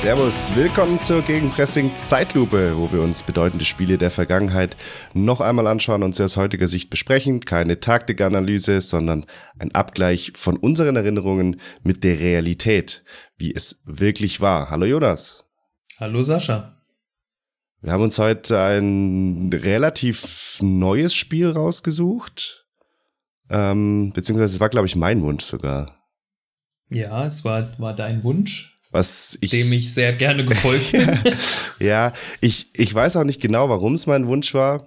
Servus, willkommen zur Gegenpressing Zeitlupe, wo wir uns bedeutende Spiele der Vergangenheit noch einmal anschauen und sie aus heutiger Sicht besprechen. Keine Taktikanalyse, sondern ein Abgleich von unseren Erinnerungen mit der Realität, wie es wirklich war. Hallo Jonas. Hallo Sascha. Wir haben uns heute ein relativ neues Spiel rausgesucht. Ähm, beziehungsweise es war, glaube ich, mein Wunsch sogar. Ja, es war, war dein Wunsch. Was ich, dem ich sehr gerne gefolgt bin. ja, ich, ich weiß auch nicht genau, warum es mein Wunsch war,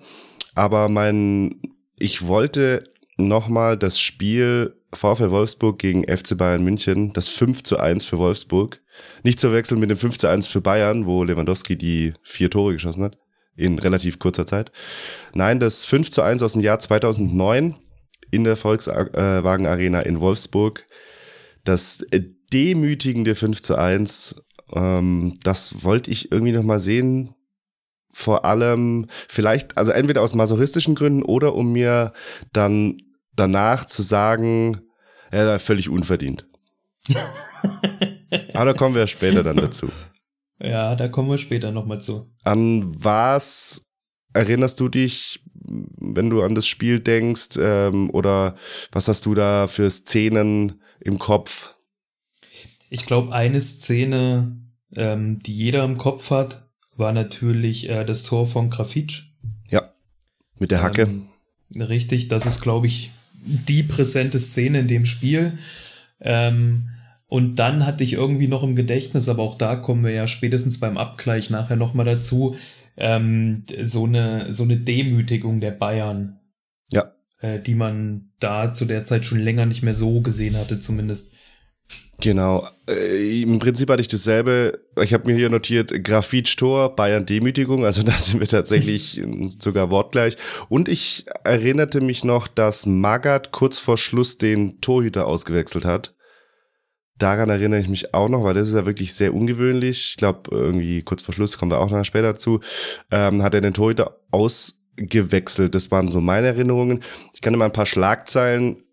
aber mein, ich wollte nochmal das Spiel VfL Wolfsburg gegen FC Bayern München, das 5 zu 1 für Wolfsburg. Nicht zu wechseln mit dem 5 zu 1 für Bayern, wo Lewandowski die vier Tore geschossen hat. In relativ kurzer Zeit. Nein, das 5 zu 1 aus dem Jahr 2009 in der Volkswagen Arena in Wolfsburg. Das demütigende 5 zu 1. Ähm, das wollte ich irgendwie nochmal sehen. Vor allem vielleicht, also entweder aus masochistischen Gründen oder um mir dann danach zu sagen, er ist völlig unverdient. Aber da kommen wir später dann dazu. Ja, da kommen wir später nochmal zu. An was erinnerst du dich, wenn du an das Spiel denkst? Ähm, oder was hast du da für Szenen im Kopf? Ich glaube, eine Szene, ähm, die jeder im Kopf hat, war natürlich äh, das Tor von Grafitsch. Ja, mit der Hacke. Ähm, richtig, das ist, glaube ich, die präsente Szene in dem Spiel. Ähm, und dann hatte ich irgendwie noch im Gedächtnis, aber auch da kommen wir ja spätestens beim Abgleich nachher nochmal dazu, ähm, so, eine, so eine Demütigung der Bayern. Ja. Äh, die man da zu der Zeit schon länger nicht mehr so gesehen hatte, zumindest. Genau. Äh, Im Prinzip hatte ich dasselbe. Ich habe mir hier notiert, Grafit-Tor, Bayern-Demütigung. Also da sind wir tatsächlich sogar wortgleich. Und ich erinnerte mich noch, dass Magath kurz vor Schluss den Torhüter ausgewechselt hat. Daran erinnere ich mich auch noch, weil das ist ja wirklich sehr ungewöhnlich. Ich glaube, irgendwie kurz vor Schluss, kommen wir auch noch später dazu, ähm, hat er den Torhüter ausgewechselt. Das waren so meine Erinnerungen. Ich kann immer ein paar Schlagzeilen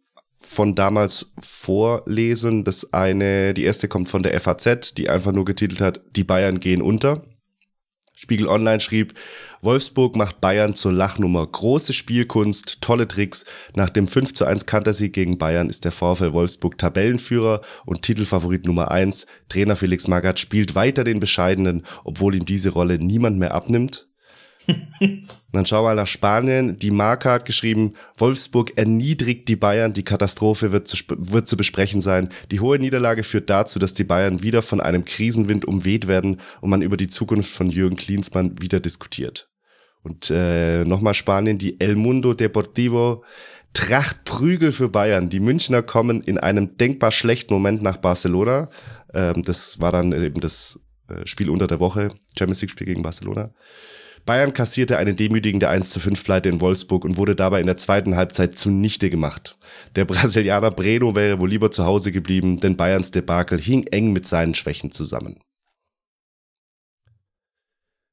von damals vorlesen. Das eine, die erste kommt von der FAZ, die einfach nur getitelt hat, die Bayern gehen unter. Spiegel Online schrieb, Wolfsburg macht Bayern zur Lachnummer. Große Spielkunst, tolle Tricks. Nach dem 5 zu 1 Kantersieg gegen Bayern ist der VfL Wolfsburg Tabellenführer und Titelfavorit Nummer 1. Trainer Felix Magath spielt weiter den Bescheidenen, obwohl ihm diese Rolle niemand mehr abnimmt. dann schauen wir mal nach Spanien. Die Marke hat geschrieben, Wolfsburg erniedrigt die Bayern. Die Katastrophe wird zu, wird zu besprechen sein. Die hohe Niederlage führt dazu, dass die Bayern wieder von einem Krisenwind umweht werden und man über die Zukunft von Jürgen Klinsmann wieder diskutiert. Und äh, nochmal Spanien, die El Mundo Deportivo. Tracht Prügel für Bayern. Die Münchner kommen in einem denkbar schlechten Moment nach Barcelona. Ähm, das war dann eben das äh, Spiel unter der Woche, Champions League Spiel gegen Barcelona. Bayern kassierte eine demütigende 1 zu 5 Pleite in Wolfsburg und wurde dabei in der zweiten Halbzeit zunichte gemacht. Der Brasilianer Breno wäre wohl lieber zu Hause geblieben, denn Bayerns Debakel hing eng mit seinen Schwächen zusammen.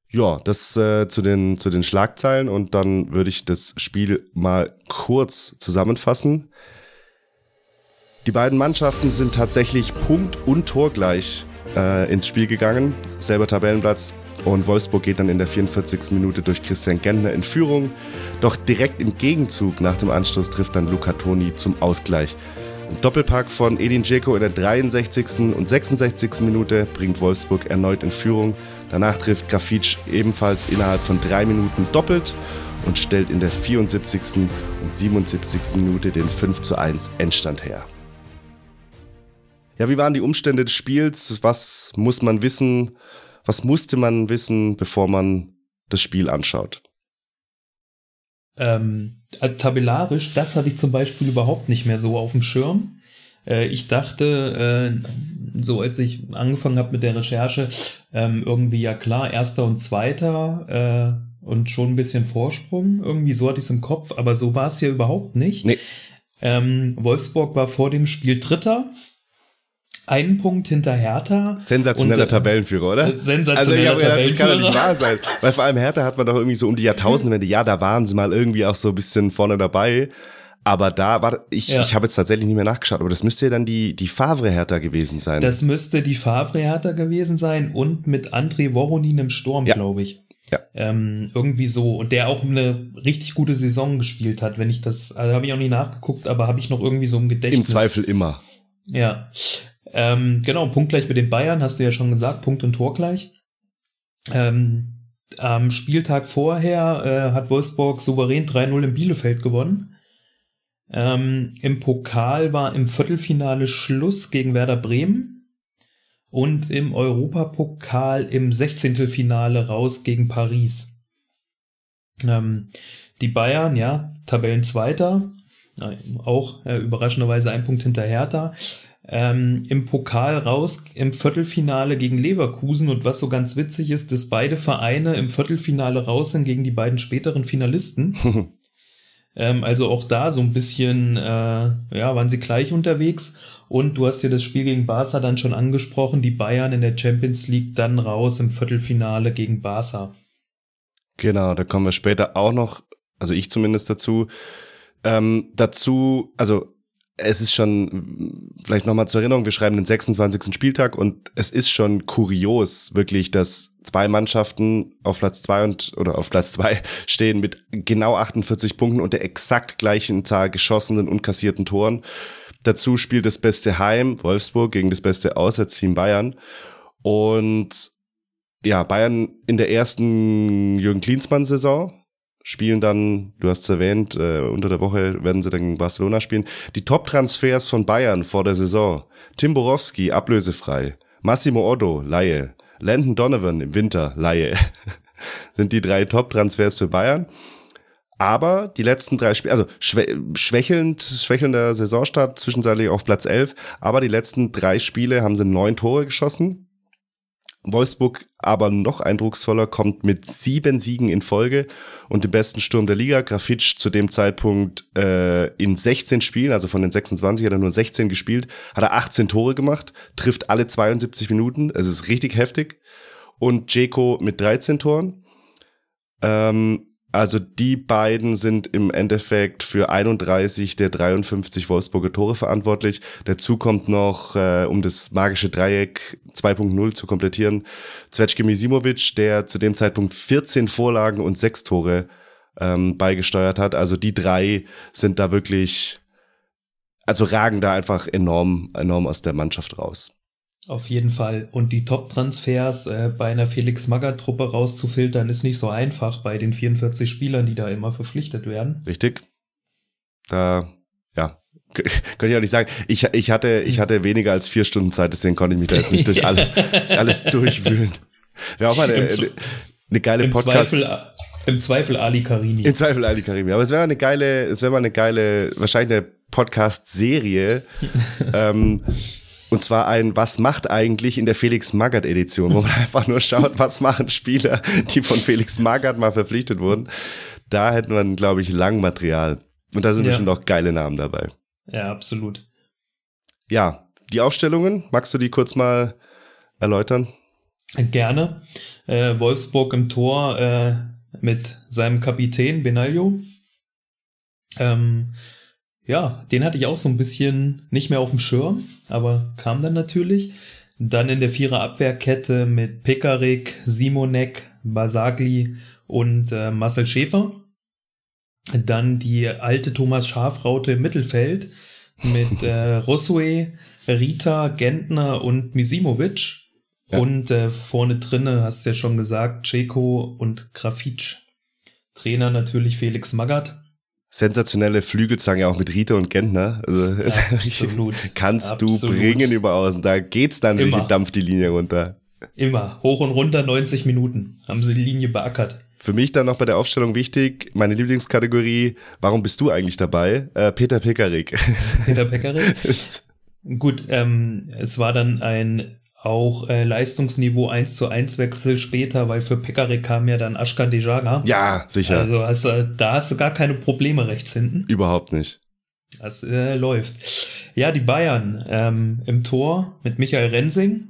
Ja, das äh, zu, den, zu den Schlagzeilen und dann würde ich das Spiel mal kurz zusammenfassen. Die beiden Mannschaften sind tatsächlich punkt- und torgleich äh, ins Spiel gegangen. Selber Tabellenplatz und Wolfsburg geht dann in der 44. Minute durch Christian Gentner in Führung. Doch direkt im Gegenzug nach dem Anstoß trifft dann Luca Toni zum Ausgleich. Ein Doppelpack von Edin Dzeko in der 63. und 66. Minute bringt Wolfsburg erneut in Führung. Danach trifft Grafitsch ebenfalls innerhalb von drei Minuten doppelt und stellt in der 74. und 77. Minute den 5 zu 1 Endstand her. Ja, wie waren die Umstände des Spiels? Was muss man wissen? Was musste man wissen, bevor man das Spiel anschaut? Ähm, also tabellarisch, das hatte ich zum Beispiel überhaupt nicht mehr so auf dem Schirm. Äh, ich dachte, äh, so als ich angefangen habe mit der Recherche, ähm, irgendwie ja klar, erster und zweiter äh, und schon ein bisschen Vorsprung. Irgendwie so hatte ich es im Kopf, aber so war es ja überhaupt nicht. Nee. Ähm, Wolfsburg war vor dem Spiel Dritter einen Punkt hinter Hertha. Sensationeller und, äh, Tabellenführer, oder? Sensationeller also, Tabellenführer. Das kann doch nicht wahr sein. Weil vor allem Hertha hat man doch irgendwie so um die Jahrtausendwende, ja, da waren sie mal irgendwie auch so ein bisschen vorne dabei. Aber da war ich, Ja. ich habe jetzt tatsächlich nicht mehr nachgeschaut, aber das müsste ja dann die, die Favre-Hertha gewesen sein. Das müsste die Favre-Hertha gewesen sein und mit André Voronin im Sturm, Ja. glaube ich. Ja. Ähm, irgendwie so. Und der auch eine richtig gute Saison gespielt hat, wenn ich das, also habe ich auch nie nachgeguckt, aber habe ich noch irgendwie so im Im Gedächtnis. Zweifel immer. Ja. Ähm, genau, punktgleich mit den Bayern, hast du ja schon gesagt, Punkt und Tor gleich. Ähm, am Spieltag vorher äh, hat Wolfsburg souverän 3-0 in Bielefeld gewonnen. Ähm, Im Pokal war im Viertelfinale Schluss gegen Werder Bremen und im Europapokal im 16. Finale raus gegen Paris. Ähm, die Bayern, ja, Tabellenzweiter, auch äh, überraschenderweise ein Punkt hinter Hertha. Ähm, Im Pokal raus im Viertelfinale gegen Leverkusen und was so ganz witzig ist, dass beide Vereine im Viertelfinale raus sind gegen die beiden späteren Finalisten. Ähm, also auch da so ein bisschen, äh, ja, waren sie gleich unterwegs. Und du hast ja das Spiel gegen Barca dann schon angesprochen, die Bayern in der Champions League dann raus im Viertelfinale gegen Barca. Genau, da kommen wir später auch noch, also ich zumindest dazu. Ähm, dazu, also es ist schon, vielleicht nochmal zur Erinnerung, wir schreiben den 26. Spieltag und es ist schon kurios, wirklich, dass zwei Mannschaften auf Platz zwei und oder auf Platz zwei stehen mit genau 48 Punkten und der exakt gleichen Zahl geschossenen und kassierten Toren. Dazu spielt das beste Heim, Wolfsburg, gegen das beste Auswärtsteam Bayern. Und ja, Bayern in der ersten Jürgen Klinsmann-Saison spielen dann, du hast es erwähnt, äh, unter der Woche werden sie dann gegen Barcelona spielen. Die Top-Transfers von Bayern vor der Saison. Tim Borowski, ablösefrei. Massimo Otto, Laie. Landon Donovan im Winter, Laie. Sind die drei Top-Transfers für Bayern. Aber die letzten drei Spiele, also schwä schwächelnd, schwächelnder Saisonstart, zwischenzeitlich auf Platz 11, aber die letzten drei Spiele haben sie neun Tore geschossen. Wolfsburg aber noch eindrucksvoller, kommt mit sieben Siegen in Folge und dem besten Sturm der Liga. Grafitsch zu dem Zeitpunkt äh, in 16 Spielen, also von den 26 hat er nur 16 gespielt, hat er 18 Tore gemacht, trifft alle 72 Minuten, es ist richtig heftig. Und Jeko mit 13 Toren. Ähm, also die beiden sind im Endeffekt für 31 der 53 Wolfsburger Tore verantwortlich. Dazu kommt noch, äh, um das magische Dreieck 2.0 zu komplettieren, Zvetschke Misimovic, der zu dem Zeitpunkt 14 Vorlagen und 6 Tore ähm, beigesteuert hat. Also die drei sind da wirklich, also ragen da einfach enorm, enorm aus der Mannschaft raus. Auf jeden Fall. Und die Top-Transfers äh, bei einer Felix-Magath-Truppe rauszufiltern, ist nicht so einfach bei den 44 Spielern, die da immer verpflichtet werden. Richtig. Da, ja, könnte ich auch nicht sagen. Ich, ich, hatte, ich hatte weniger als vier Stunden Zeit, deswegen konnte ich mich da jetzt nicht durch alles, alles durchwühlen. Wäre auch mal eine, eine, geile Im Podcast. Zweifel, im Zweifel Ali Karini. Im Zweifel Ali Karimi. Aber es wäre eine geile, es wäre mal eine geile, wahrscheinlich eine Podcast-Serie. ähm, und zwar ein Was macht eigentlich in der Felix Magath Edition, wo man einfach nur schaut, was machen Spieler, die von Felix Magath mal verpflichtet wurden. Da hätten wir, glaube ich, lang Material. Und da sind Ja. bestimmt auch geile Namen dabei. Ja, absolut. Ja, die Aufstellungen, magst du die kurz mal erläutern? Gerne. Äh, Wolfsburg im Tor äh, mit seinem Kapitän Benaglio. Ähm, ja, den hatte ich auch so ein bisschen nicht mehr auf dem Schirm, aber kam dann natürlich. Dann in der Vierer Abwehrkette mit Pekarik, Simonek, Basagli und äh, Marcel Schäfer. Dann die alte Thomas Schafraute im Mittelfeld mit äh, Rosue, Rita, Gentner und Misimovic. Ja. Und äh, vorne drinne, hast du ja schon gesagt, Ceko und Grafitsch. Trainer natürlich Felix Magath. Sensationelle Flügelzange auch mit Rita und Gentner. Also, Absolut. kannst Absolut. du bringen über außen. Da geht's dann durch die Dampf die Linie runter. Immer. Hoch und runter 90 Minuten. Haben sie die Linie beackert. Für mich dann noch bei der Aufstellung wichtig, meine Lieblingskategorie, warum bist du eigentlich dabei? Äh, Peter Pekarik. Peter Pekarik. Gut, ähm, es war dann ein auch äh, Leistungsniveau 1 zu 1 Wechsel später, weil für Pekarik kam ja dann Ashkan Dejaga. ja, sicher. Also hast, du- da hast du gar keine Probleme rechts hinten. Überhaupt nicht. Das äh, läuft. Ja, die Bayern ähm, im Tor mit Michael Rensing.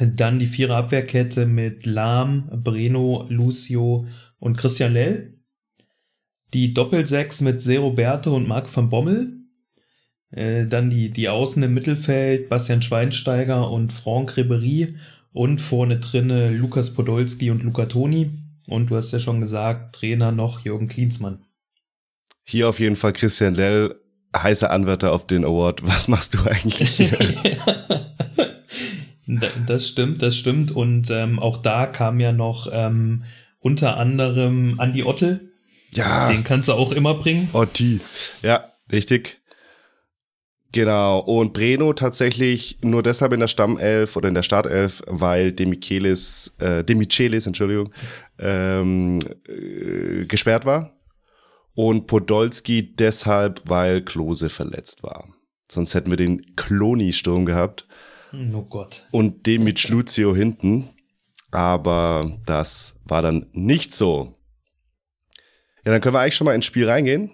Dann die Vierer Abwehrkette mit Lahm, Breno, Lucio und Christian Lell. die Doppelsechs mit Seroberto und Marc van Bommel. Äh, dann die, die Außen im Mittelfeld, Bastian Schweinsteiger und Franck Ribery und vorne drinne Lukas Podolski und Luca Toni. Und du hast ja schon gesagt, Trainer noch Jürgen Klinsmann. Hier auf jeden Fall Christian Lell, heißer Anwärter auf den Award. Was machst du eigentlich hier? das stimmt, das stimmt. Und ähm, auch da kam ja noch ähm, unter anderem Andi Ottel. Ja. Den kannst du auch immer bringen. Otti. Ja, richtig. Genau. Und Breno tatsächlich nur deshalb in der Stammelf oder in der Startelf, weil Demichelis, äh, Demichelis, Entschuldigung, ähm, äh, gesperrt war. Und Podolski deshalb, weil Klose verletzt war. Sonst hätten wir den Kloni-Sturm gehabt. Oh Gott. Und den mit Schluzio hinten. Aber das war dann nicht so. Ja, dann können wir eigentlich schon mal ins Spiel reingehen.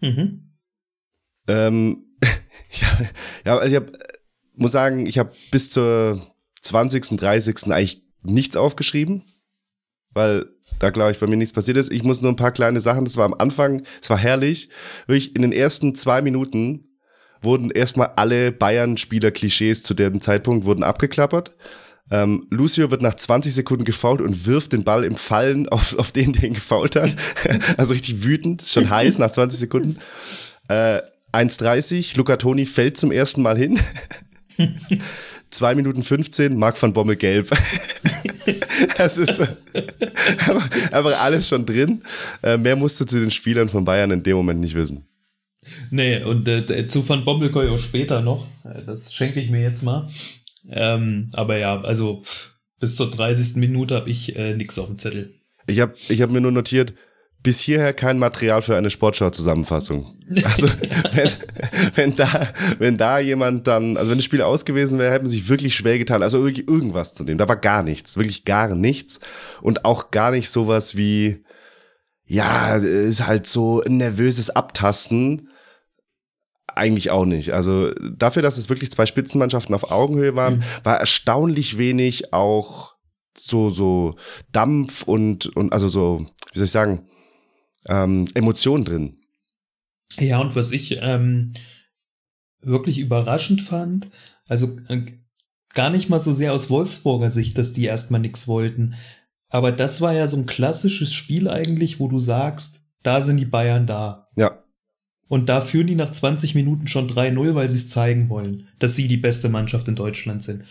Mhm. Ähm, ja, also ich hab, muss sagen, ich habe bis zur 20., 30. eigentlich nichts aufgeschrieben, weil da glaube ich bei mir nichts passiert ist. Ich muss nur ein paar kleine Sachen, das war am Anfang, es war herrlich. Wirklich in den ersten zwei Minuten wurden erstmal alle Bayern-Spieler-Klischees zu dem Zeitpunkt wurden abgeklappert. Ähm, Lucio wird nach 20 Sekunden gefault und wirft den Ball im Fallen auf, auf den, der ihn gefault hat. also richtig wütend, schon heiß nach 20 Sekunden. Äh, 1,30, Luca Toni fällt zum ersten Mal hin. 2 Minuten 15, Marc van Bommel gelb. das ist einfach, einfach, alles schon drin. Äh, mehr musst du zu den Spielern von Bayern in dem Moment nicht wissen. Nee, und äh, zu Van Bommel komme ich auch später noch. Äh, das schenke ich mir jetzt mal. Ähm, aber ja, also bis zur 30. Minute habe ich äh, nichts auf dem Zettel. Ich habe ich hab mir nur notiert, bis hierher kein Material für eine Sportschau-Zusammenfassung. Also wenn, wenn, da, wenn da jemand dann, also wenn das Spiel ausgewesen wäre, hätten sie sich wirklich schwer getan. Also wirklich irgendwas zu nehmen. Da war gar nichts, wirklich gar nichts. Und auch gar nicht sowas wie, ja, ist halt so ein nervöses Abtasten. Eigentlich auch nicht. Also dafür, dass es wirklich zwei Spitzenmannschaften auf Augenhöhe waren, mhm. war erstaunlich wenig auch so, so Dampf und, und also so, wie soll ich sagen, ähm, Emotionen drin. Ja, und was ich ähm, wirklich überraschend fand, also äh, gar nicht mal so sehr aus Wolfsburger Sicht, dass die erstmal nichts wollten. Aber das war ja so ein klassisches Spiel eigentlich, wo du sagst, da sind die Bayern da. Ja. Und da führen die nach 20 Minuten schon 3-0, weil sie es zeigen wollen, dass sie die beste Mannschaft in Deutschland sind.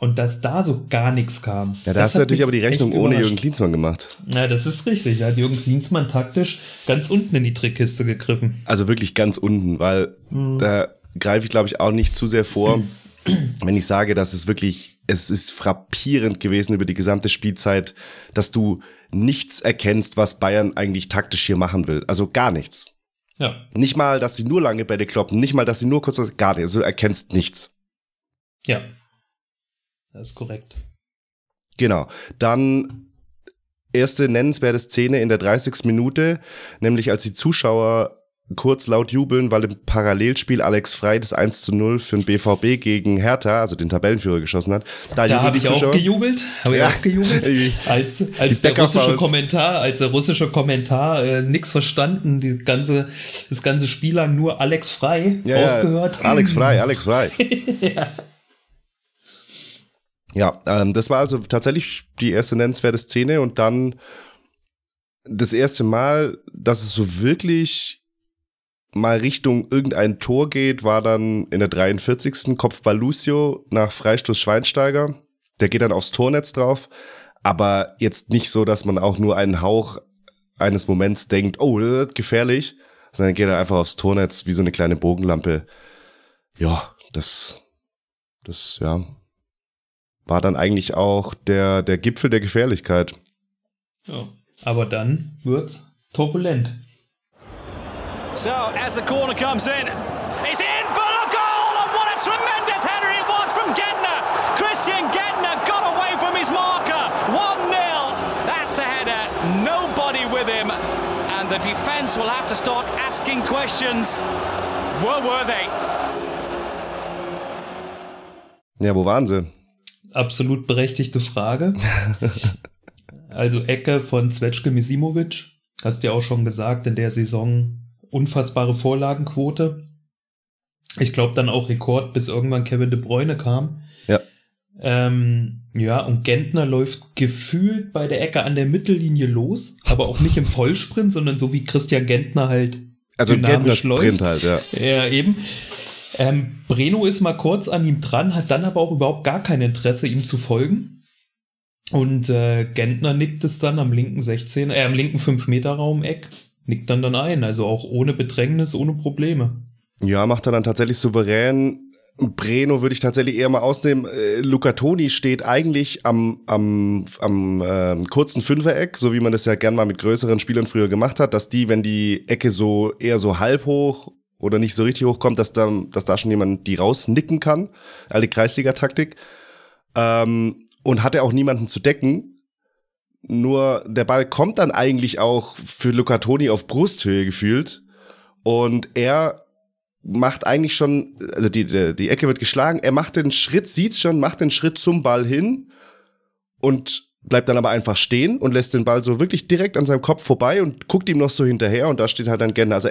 Und dass da so gar nichts kam. Ja, da hast du natürlich aber die Rechnung ohne Jürgen Klinsmann gemacht. Ja, das ist richtig. Da hat Jürgen Klinsmann taktisch ganz unten in die Trickkiste gegriffen. Also wirklich ganz unten, weil mhm. da greife ich, glaube ich, auch nicht zu sehr vor, wenn ich sage, dass es wirklich, es ist frappierend gewesen über die gesamte Spielzeit, dass du nichts erkennst, was Bayern eigentlich taktisch hier machen will. Also gar nichts. Ja. Nicht mal, dass sie nur lange Bälle kloppen, nicht mal, dass sie nur kurz was, gar nichts. Also du erkennst nichts. Ja. Das ist korrekt. Genau. Dann erste nennenswerte Szene in der 30. Minute, nämlich als die Zuschauer kurz laut jubeln, weil im Parallelspiel Alex Frei das 1 zu 0 für den BVB gegen Hertha, also den Tabellenführer, geschossen hat. Da, da habe ich auch gejubelt. Habe ja. ich auch gejubelt. als als der russische Kommentar, als der russische Kommentar äh, nichts verstanden, die ganze, das ganze Spiel lang nur Alex Frei ja, rausgehört. Ja. Alex Frei, Alex Frei. ja. Ja, ähm, das war also tatsächlich die erste nennenswerte Szene und dann das erste Mal, dass es so wirklich mal Richtung irgendein Tor geht, war dann in der 43. Kopfball Lucio nach Freistoß Schweinsteiger. Der geht dann aufs Tornetz drauf, aber jetzt nicht so, dass man auch nur einen Hauch eines Moments denkt, oh, das ist gefährlich, sondern geht er einfach aufs Tornetz wie so eine kleine Bogenlampe. Ja, das, das, ja, war dann eigentlich auch der, der Gipfel der Gefährlichkeit. Ja, aber dann wird's turbulent. So, as the corner comes in, it's in for the goal! And what a tremendous header it was from Gedner! Christian Gedner got away from his marker. 1-0. That's the header. Nobody with him. And the defense will have to start asking questions. Where were they? Ja, wo waren sie? Absolut berechtigte Frage. also Ecke von Zvetschke Misimovic. Hast ja auch schon gesagt, in der Saison unfassbare Vorlagenquote. Ich glaube dann auch Rekord, bis irgendwann Kevin de Bruyne kam. Ja. Ähm, ja, und Gentner läuft gefühlt bei der Ecke an der Mittellinie los, aber auch nicht im Vollsprint, sondern so wie Christian Gentner halt Also Gentner dynamisch läuft. Sprint halt, ja. Ja, eben. Ähm, Breno ist mal kurz an ihm dran, hat dann aber auch überhaupt gar kein Interesse, ihm zu folgen. Und äh, Gentner nickt es dann am linken 16, äh, am linken 5-Meter-Raum-Eck, nickt dann dann ein, also auch ohne Bedrängnis, ohne Probleme. Ja, macht er dann tatsächlich souverän. Breno würde ich tatsächlich eher mal ausnehmen. Äh, Luca Toni steht eigentlich am, am, am äh, kurzen Fünfereck, so wie man das ja gern mal mit größeren Spielern früher gemacht hat, dass die, wenn die Ecke so eher so halb hoch oder nicht so richtig hoch kommt, dass da, dass da schon jemand die rausnicken kann. Alte Kreisliga-Taktik. Ähm, und hatte auch niemanden zu decken. Nur der Ball kommt dann eigentlich auch für Luca Toni auf Brusthöhe gefühlt. Und er macht eigentlich schon, also die, die, die Ecke wird geschlagen, er macht den Schritt, sieht's schon, macht den Schritt zum Ball hin und bleibt dann aber einfach stehen und lässt den Ball so wirklich direkt an seinem Kopf vorbei und guckt ihm noch so hinterher und da steht halt dann Gentner. Also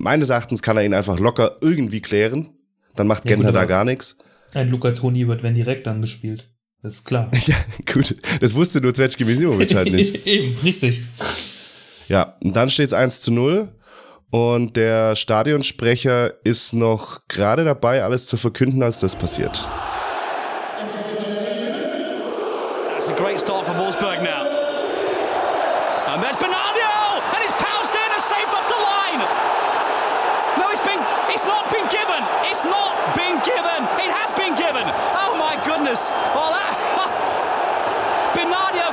meines Erachtens kann er ihn einfach locker irgendwie klären. Dann macht Ja, Gentner da gar nichts. Ein Luca Toni wird wenn direkt angespielt. Das ist klar. Ja, gut. Das wusste nur Zvetschke Misimovic halt nicht. Eben, richtig. Ja, und dann steht's 1 zu 0. Und der Stadionsprecher ist noch gerade dabei, alles zu verkünden, als das passiert. That's a great start for Wolfsburg now. Goodness! Well that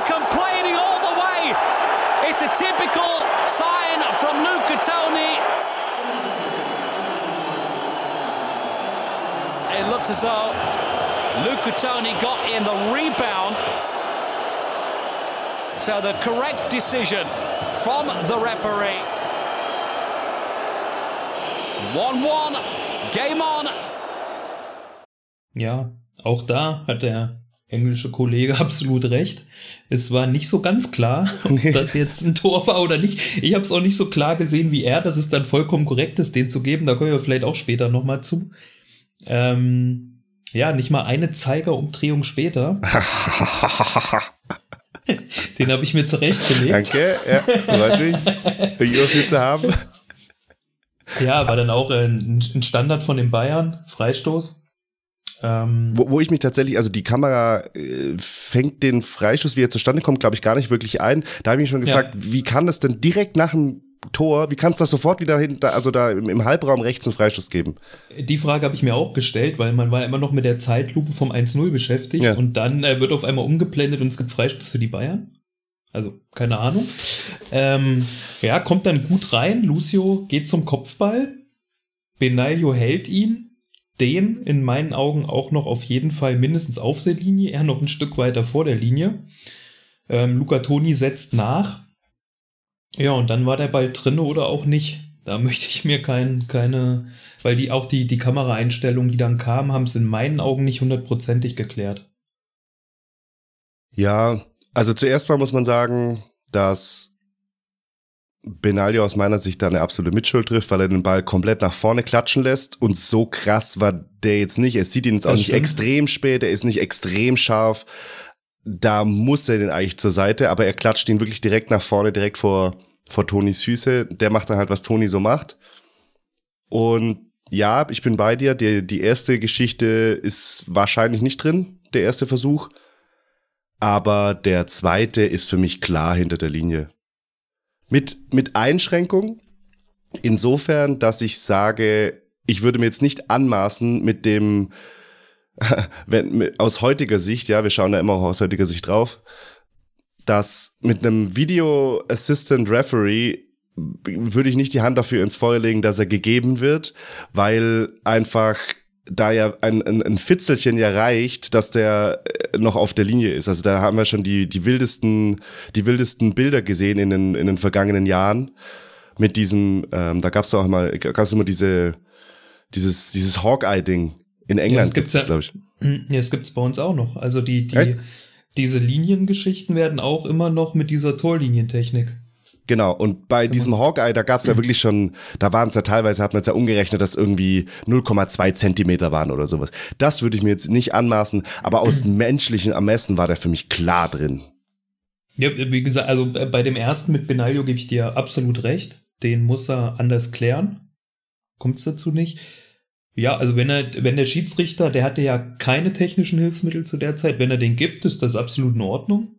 complaining all the way! It's a typical sign from Luca Toni. It looks as though Luca Toni got in the rebound. So the correct decision from the referee. 1-1, game on. Ja, auch da hat der englische Kollege absolut recht. Es war nicht so ganz klar, ob das jetzt ein Tor war oder nicht. Ich habe es auch nicht so klar gesehen wie er, dass es dann vollkommen korrekt ist, den zu geben. Da kommen wir vielleicht auch später nochmal zu. Ähm, ja, nicht mal eine Zeigerumdrehung später. Den habe ich mir zurechtgelegt. Danke, ja, freut mich, dich auch hier zu haben. Ja, war dann auch ein, ein Standard von den Bayern, Freistoß. Ähm, Wo, wo ich mich tatsächlich, also die Kamera äh, fängt den Freistoß, wie er zustande kommt, glaube ich, gar nicht wirklich ein. Da habe ich mich schon gefragt, wie kann das denn direkt nach dem Tor, wie kann es das sofort wieder hinter, also da im, im Halbraum rechts einen Freistoß geben? Die Frage habe ich mir auch gestellt, weil man war immer noch mit der Zeitlupe vom 1-0 beschäftigt Ja. und dann äh, wird auf einmal umgeblendet und es gibt Freistoß für die Bayern. Also, keine Ahnung. Ähm, ja, kommt dann gut rein. Lucio geht zum Kopfball. Benaglio hält ihn. Den in meinen Augen auch noch auf jeden Fall mindestens auf der Linie. Er noch ein Stück weiter vor der Linie. Ähm, Luca Toni setzt nach. Ja, und dann war der Ball drinne oder auch nicht. Da möchte ich mir kein, keine, weil die auch die, die Kameraeinstellungen, die dann kamen, haben es in meinen Augen nicht hundertprozentig geklärt. Ja, also zuerst mal muss man sagen, dass Benaglio aus meiner Sicht da eine absolute Mitschuld trifft, weil er den Ball komplett nach vorne klatschen lässt und so krass war der jetzt nicht. Es sieht ihn jetzt auch Das nicht stimmt. extrem spät, er ist nicht extrem scharf. Da muss er den eigentlich zur Seite, aber er klatscht ihn wirklich direkt nach vorne, direkt vor, vor Tonis Füße. Der macht dann halt, was Toni so macht. Und ja, ich bin bei dir. Die, die erste Geschichte ist wahrscheinlich nicht drin, der erste Versuch. Aber der zweite ist für mich klar hinter der Linie. Mit, mit Einschränkung. Insofern, dass ich sage, ich würde mir jetzt nicht anmaßen mit dem, wenn, aus heutiger Sicht, ja, wir schauen da immer auch aus heutiger Sicht drauf, dass mit einem Video Assistant Referee würde ich nicht die Hand dafür ins Feuer legen, dass er gegeben wird, weil einfach da ja ein, ein, ein Fitzelchen ja reicht, dass der äh, noch auf der Linie ist. Also da haben wir schon die, die wildesten, die wildesten Bilder gesehen in den, in den vergangenen Jahren. Mit diesem, ähm, da gab es auch mal, gab es immer diese, dieses, dieses Hawkeye-Ding. In England das gibt's gibt's, ja- glaube ich. Hm, Ja, es gibt's bei uns auch noch. Also die, die, Echt? diese Liniengeschichten werden auch immer noch mit dieser Torlinientechnik Genau, und bei diesem Hawkeye, da gab es ja wirklich schon, da waren es ja teilweise, hat man es ja umgerechnet, dass irgendwie 0,2 Zentimeter waren oder sowas. Das würde ich mir jetzt nicht anmaßen, aber aus menschlichen Ermessen war der für mich klar drin. Ja, wie gesagt, also äh, bei dem ersten mit Benaglio gebe ich dir absolut recht. Den muss er anders klären. Kommt es dazu nicht? Ja, also wenn er, wenn der Schiedsrichter, der hatte ja keine technischen Hilfsmittel zu der Zeit, wenn er den gibt, ist das absolut in Ordnung.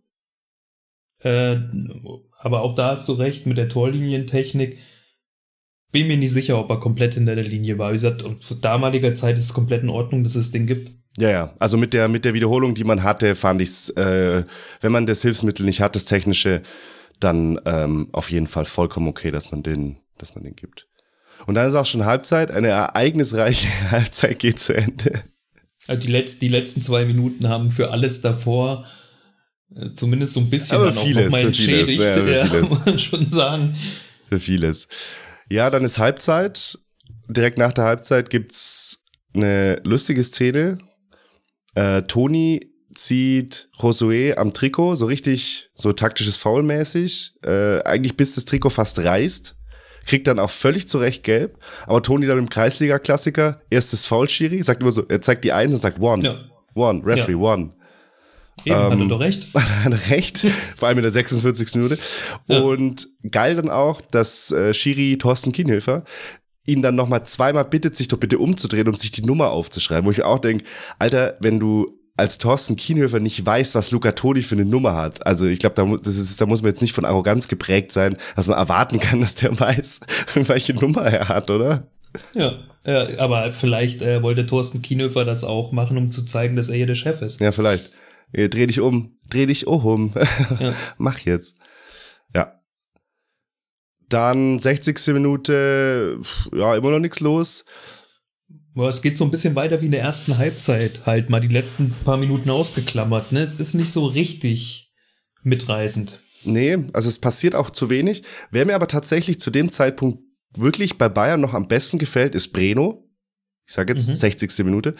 Äh, aber auch da hast du recht mit der Torlinientechnik. Bin mir nicht sicher, ob er komplett hinter der Linie war. Wie gesagt, zu damaliger Zeit ist es komplett in Ordnung, dass es den gibt. Ja, ja. Also mit der, mit der Wiederholung, die man hatte, fand ich es, äh, wenn man das Hilfsmittel nicht hat, das technische, dann ähm, auf jeden Fall vollkommen okay, dass man den, dass man den gibt. Und dann ist auch schon Halbzeit, eine ereignisreiche Halbzeit geht zu Ende. Also die, letzt, die letzten zwei Minuten haben für alles davor zumindest so ein bisschen Aber dann auch vieles, nochmal vieles, entschädigt, ja, ja, vieles. muss man schon sagen. Für vieles. Ja, dann ist Halbzeit. Direkt nach der Halbzeit gibt's eine lustige Szene. Äh, Toni zieht Josué am Trikot, so richtig, so taktisches Foul-mäßig, äh, eigentlich bis das Trikot fast reißt. Kriegt dann auch völlig zu Recht gelb. Aber Toni dann im Kreisliga-Klassiker, erstes Foul-Schiri, sagt immer so, er zeigt die Eins und sagt One. Ja. One, Referee, Ja. One. Eben, hat er Ähm, doch recht. hat recht, vor allem in der 46. Minute. Ja. Und geil dann auch, dass äh, Schiri Thorsten Kienhöfer ihn dann nochmal zweimal bittet, sich doch bitte umzudrehen, um sich die Nummer aufzuschreiben. Wo ich mir auch denke, Alter, wenn du als Thorsten Kienhöfer nicht weißt, was Luca Toni für eine Nummer hat. Also ich glaube, da, mu- da muss man jetzt nicht von Arroganz geprägt sein, dass man erwarten kann, dass der weiß, welche Nummer er hat, oder? Ja, ja aber vielleicht äh, wollte Thorsten Kienhöfer das auch machen, um zu zeigen, dass er hier der Chef ist. Ja, vielleicht. Äh, Dreh dich um, dreh dich um. Ja. Mach jetzt. Ja. Dann 60. Minute, ja, immer noch nichts los. Boah, es geht so ein bisschen weiter wie in der ersten Halbzeit, halt mal die letzten paar Minuten ausgeklammert. Ne? Es ist nicht so richtig mitreißend. Nee, also es passiert auch zu wenig. Wer mir aber tatsächlich zu dem Zeitpunkt wirklich bei Bayern noch am besten gefällt, ist Breno. Ich sage jetzt Mhm. 60. Minute.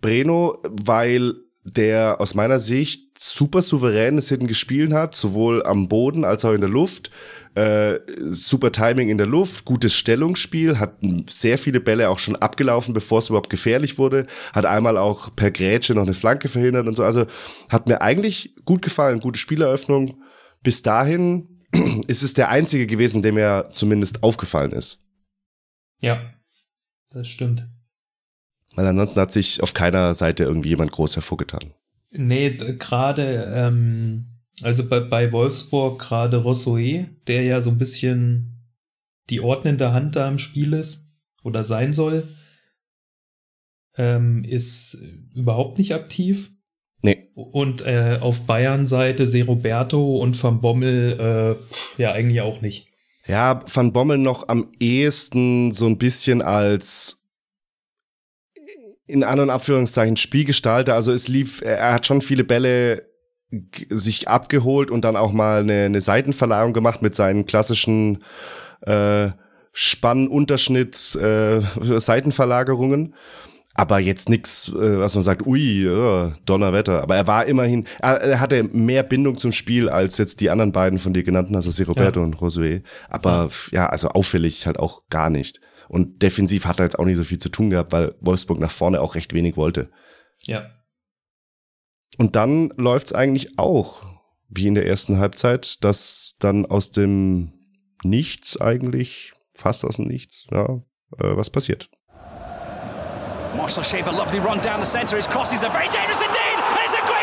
Breno, weil der aus meiner Sicht super souverän es hinten gespielt hat, sowohl am Boden als auch in der Luft. Äh, super Timing in der Luft, gutes Stellungsspiel, hat sehr viele Bälle auch schon abgelaufen, bevor es überhaupt gefährlich wurde, hat einmal auch per Grätsche noch eine Flanke verhindert und so. Also hat mir eigentlich gut gefallen, gute Spieleröffnung. Bis dahin ist es der einzige gewesen, der mir zumindest aufgefallen ist. Ja, das stimmt. Weil ansonsten hat sich auf keiner Seite irgendwie jemand groß hervorgetan. Nee, gerade, ähm, also bei, bei Wolfsburg gerade Rossoe, der ja so ein bisschen die ordnende Hand da im Spiel ist oder sein soll, ähm, ist überhaupt nicht aktiv. Nee. Und äh, auf Bayern-Seite Seroberto und Van Bommel äh, ja eigentlich auch nicht. Ja, Van Bommel noch am ehesten so ein bisschen als in An- und Abführungszeichen Spielgestalter. Also es lief, er hat schon viele Bälle sich abgeholt und dann auch mal eine, eine Seitenverleihung gemacht mit seinen klassischen äh, Spannunterschnitt, äh, Seitenverlagerungen. Aber jetzt nix, äh, was man sagt, ui, äh, Donnerwetter. Aber er war immerhin, er, er hatte mehr Bindung zum Spiel als jetzt die anderen beiden von dir genannten, also Roberto Ja. und Josué. Aber ja. also auffällig halt auch gar nicht. Und defensiv hat er jetzt auch nicht so viel zu tun gehabt, weil Wolfsburg nach vorne auch recht wenig wollte. Ja. Und dann läuft's eigentlich auch, wie in der ersten Halbzeit, dass dann aus dem Nichts eigentlich, fast aus dem Nichts, ja, äh, was passiert. Marcel Schaefer, lovely run down the centre. His crosses are very dangerous indeed. It's a great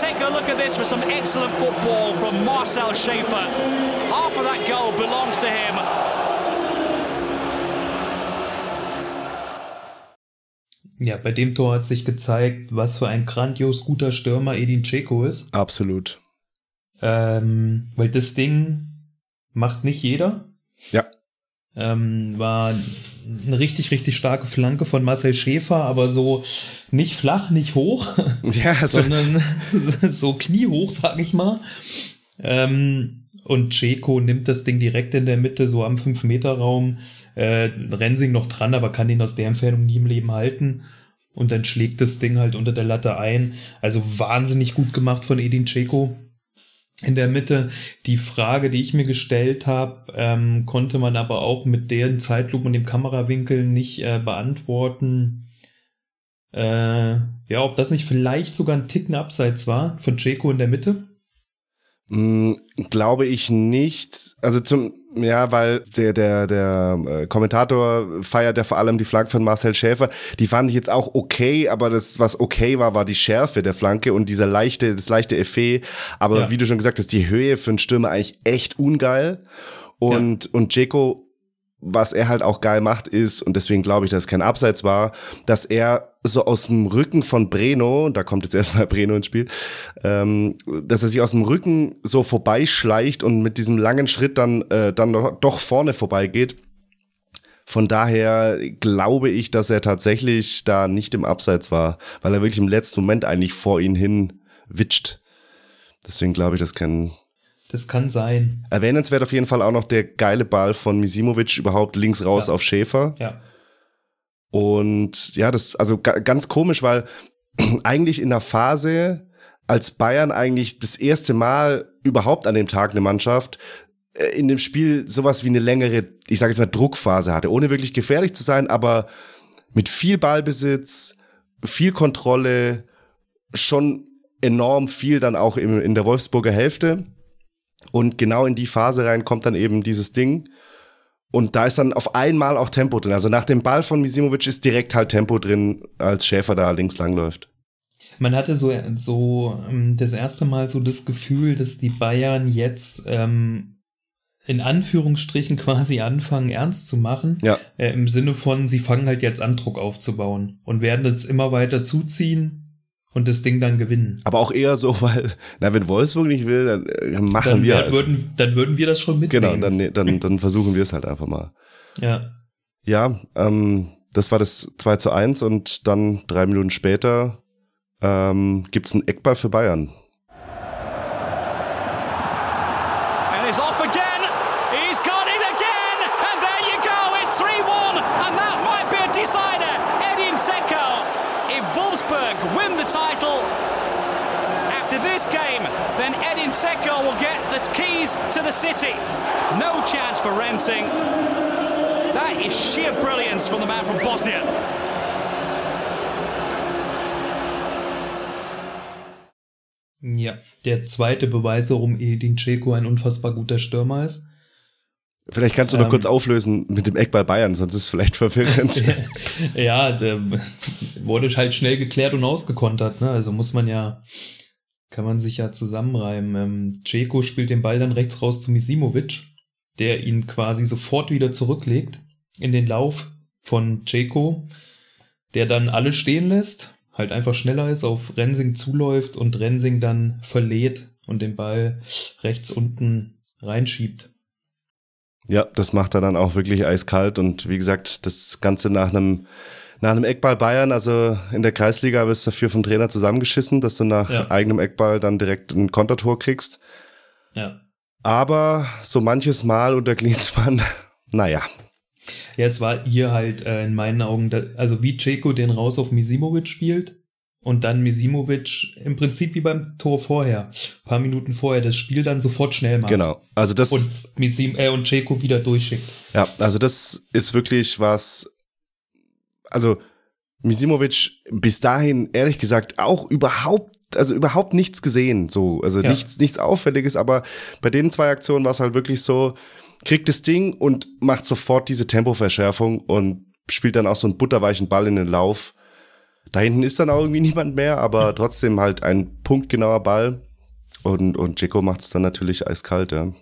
take a look at this for some excellent football from Marcel Schaefer. Half of that goal belongs to him. Ja, bei dem Tor hat sich gezeigt, was für ein grandios guter Stürmer Edin Dzeko ist. Absolut. Ähm, weil das Ding macht nicht jeder. Ja. Ähm, war eine richtig, richtig starke Flanke von Marcel Schäfer, aber so nicht flach, nicht hoch, Ja, also, sondern so kniehoch, sag ich mal. Ähm, und Ceko nimmt das Ding direkt in der Mitte, so am 5-Meter-Raum. Äh, Rensing noch dran, aber kann ihn aus der Entfernung nie im Leben halten. Und dann schlägt das Ding halt unter der Latte ein. Also wahnsinnig gut gemacht von Edin Ceko. In der Mitte die Frage, die ich mir gestellt habe, ähm, konnte man aber auch mit den Zeitlupen und dem Kamerawinkel nicht äh, beantworten. Äh, ja, ob das nicht vielleicht sogar ein Ticken abseits war von Ceko in der Mitte. Mm, glaube ich nicht. Also zum, ja, weil der, der, der äh, Kommentator feiert ja vor allem die Flanke von Marcel Schäfer. Die fand ich jetzt auch okay, aber das, was okay war, war die Schärfe der Flanke und dieser leichte, das leichte Effet. Aber ja. wie du schon gesagt hast, die Höhe für einen Stürmer eigentlich echt ungeil. Und, ja. und Jeko was er halt auch geil macht, ist, und deswegen glaube ich, dass es kein Abseits war, dass er so aus dem Rücken von Breno, da kommt jetzt erstmal Breno ins Spiel, ähm, dass er sich aus dem Rücken so vorbeischleicht und mit diesem langen Schritt dann, äh, dann doch vorne vorbeigeht. Von daher glaube ich, dass er tatsächlich da nicht im Abseits war, weil er wirklich im letzten Moment eigentlich vor ihn hin witscht. Deswegen glaube ich, dass kein das kann sein. Erwähnenswert auf jeden Fall auch noch der geile Ball von Misimovic überhaupt links raus ja. auf Schäfer. Ja. Und ja, das also ganz komisch, weil eigentlich in der Phase, als Bayern eigentlich das erste Mal überhaupt an dem Tag eine Mannschaft äh, in dem Spiel sowas wie eine längere, ich sage jetzt mal Druckphase hatte, ohne wirklich gefährlich zu sein, aber mit viel Ballbesitz, viel Kontrolle, schon enorm viel dann auch in der Wolfsburger Hälfte. Und genau in die Phase rein kommt dann eben dieses Ding. Und da ist dann auf einmal auch Tempo drin. Also nach dem Ball von Misimovic ist direkt halt Tempo drin, als Schäfer da links langläuft. Man hatte so, so ähm, das erste Mal so das Gefühl, dass die Bayern jetzt ähm, in Anführungsstrichen quasi anfangen, ernst zu machen. Ja. Äh, Im Sinne von, sie fangen halt jetzt an, Druck aufzubauen und werden jetzt immer weiter zuziehen und das Ding dann gewinnen. Aber auch eher so, weil, na, wenn Wolfsburg nicht will, dann äh, machen dann, wir halt. Würden, dann würden wir das schon mitnehmen. Genau, dann, dann, dann versuchen wir es halt einfach mal. Ja. Ja, ähm, das war das 2 zu 1 und dann drei Minuten später ähm, gibt es einen Eckball für Bayern. The city. No chance for Rensing. That is sheer brilliance from the man from Bosnia. Ja, der zweite Beweis, warum Edin Dzeko ein unfassbar guter Stürmer ist. Vielleicht kannst du noch ähm, kurz auflösen mit dem Eckball Bayern, sonst ist es vielleicht verwirrend. ja, der wurde halt schnell geklärt und ausgekontert. Ne? Also muss man ja kann man sich ja zusammenreimen. Ähm, Ceko spielt den Ball dann rechts raus zu Misimovic, der ihn quasi sofort wieder zurücklegt in den Lauf von Ceko, der dann alle stehen lässt, halt einfach schneller ist, auf Rensing zuläuft und Rensing dann verlädt und den Ball rechts unten reinschiebt. Ja, das macht er dann auch wirklich eiskalt und wie gesagt, das Ganze nach einem nach einem Eckball Bayern, also in der Kreisliga wirst du dafür vom Trainer zusammengeschissen, dass du nach ja. eigenem Eckball dann direkt ein Kontertor kriegst. Ja. Aber so manches Mal unter Klinsmann, naja. Ja, es war hier halt äh, in meinen Augen, da, also wie Ceko den raus auf Misimovic spielt und dann Misimovic im Prinzip wie beim Tor vorher, ein paar Minuten vorher, das Spiel dann sofort schnell macht. Genau, also das. Und, Misim, äh, und Ceko wieder durchschickt. Ja, also das ist wirklich was, also Misimovic bis dahin ehrlich gesagt auch überhaupt also überhaupt nichts gesehen, so also ja. nichts nichts auffälliges, aber bei den zwei Aktionen war es halt wirklich so kriegt das Ding und macht sofort diese Tempoverschärfung und spielt dann auch so einen butterweichen Ball in den Lauf. Da hinten ist dann auch irgendwie niemand mehr, aber trotzdem halt ein punktgenauer Ball und und Jeko macht es dann natürlich eiskalt, ja.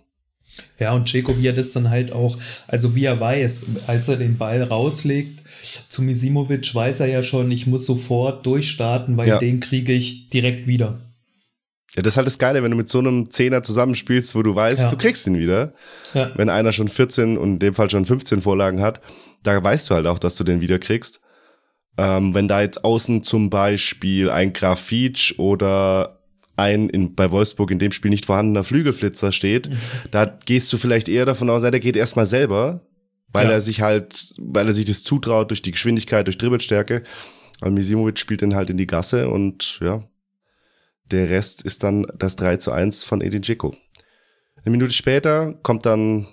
Ja, und Jacob, wie er das dann halt auch, also wie er weiß, als er den Ball rauslegt zu Misimovic, weiß er ja schon, ich muss sofort durchstarten, weil ja. den kriege ich direkt wieder. Ja, das ist halt das Geile, wenn du mit so einem Zehner zusammenspielst, wo du weißt, ja. du kriegst ihn wieder. Ja. Wenn einer schon 14 und in dem Fall schon 15 Vorlagen hat, da weißt du halt auch, dass du den wieder kriegst. Ähm, wenn da jetzt außen zum Beispiel ein Grafitsch oder ein in, bei Wolfsburg in dem Spiel nicht vorhandener Flügelflitzer steht, mhm. da gehst du vielleicht eher davon aus, der geht erstmal selber, weil ja. er sich halt, weil er sich das zutraut durch die Geschwindigkeit, durch Dribbelstärke. Aber Misimovic spielt den halt in die Gasse und ja, der Rest ist dann das 3 zu 1 von Edin Dzeko. Eine Minute später kommt dann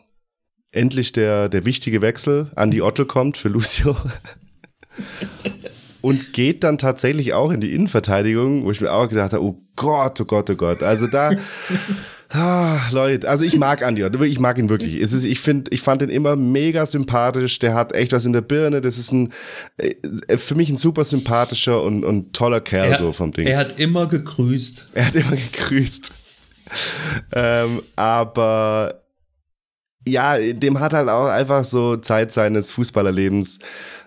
endlich der, der wichtige Wechsel. Andi Ottel kommt für Lucio. und geht dann tatsächlich auch in die Innenverteidigung, wo ich mir auch gedacht habe, oh Gott, oh Gott, oh Gott. Also da, ah, Leute, also ich mag Andi ich mag ihn wirklich. Es ist, ich finde, ich fand ihn immer mega sympathisch, der hat echt was in der Birne, das ist ein, äh, für mich ein super sympathischer und, und toller Kerl er, so vom Ding. Er hat immer gegrüßt. Er hat immer gegrüßt ähm, aber ja, dem hat halt auch einfach so Zeit seines Fußballerlebens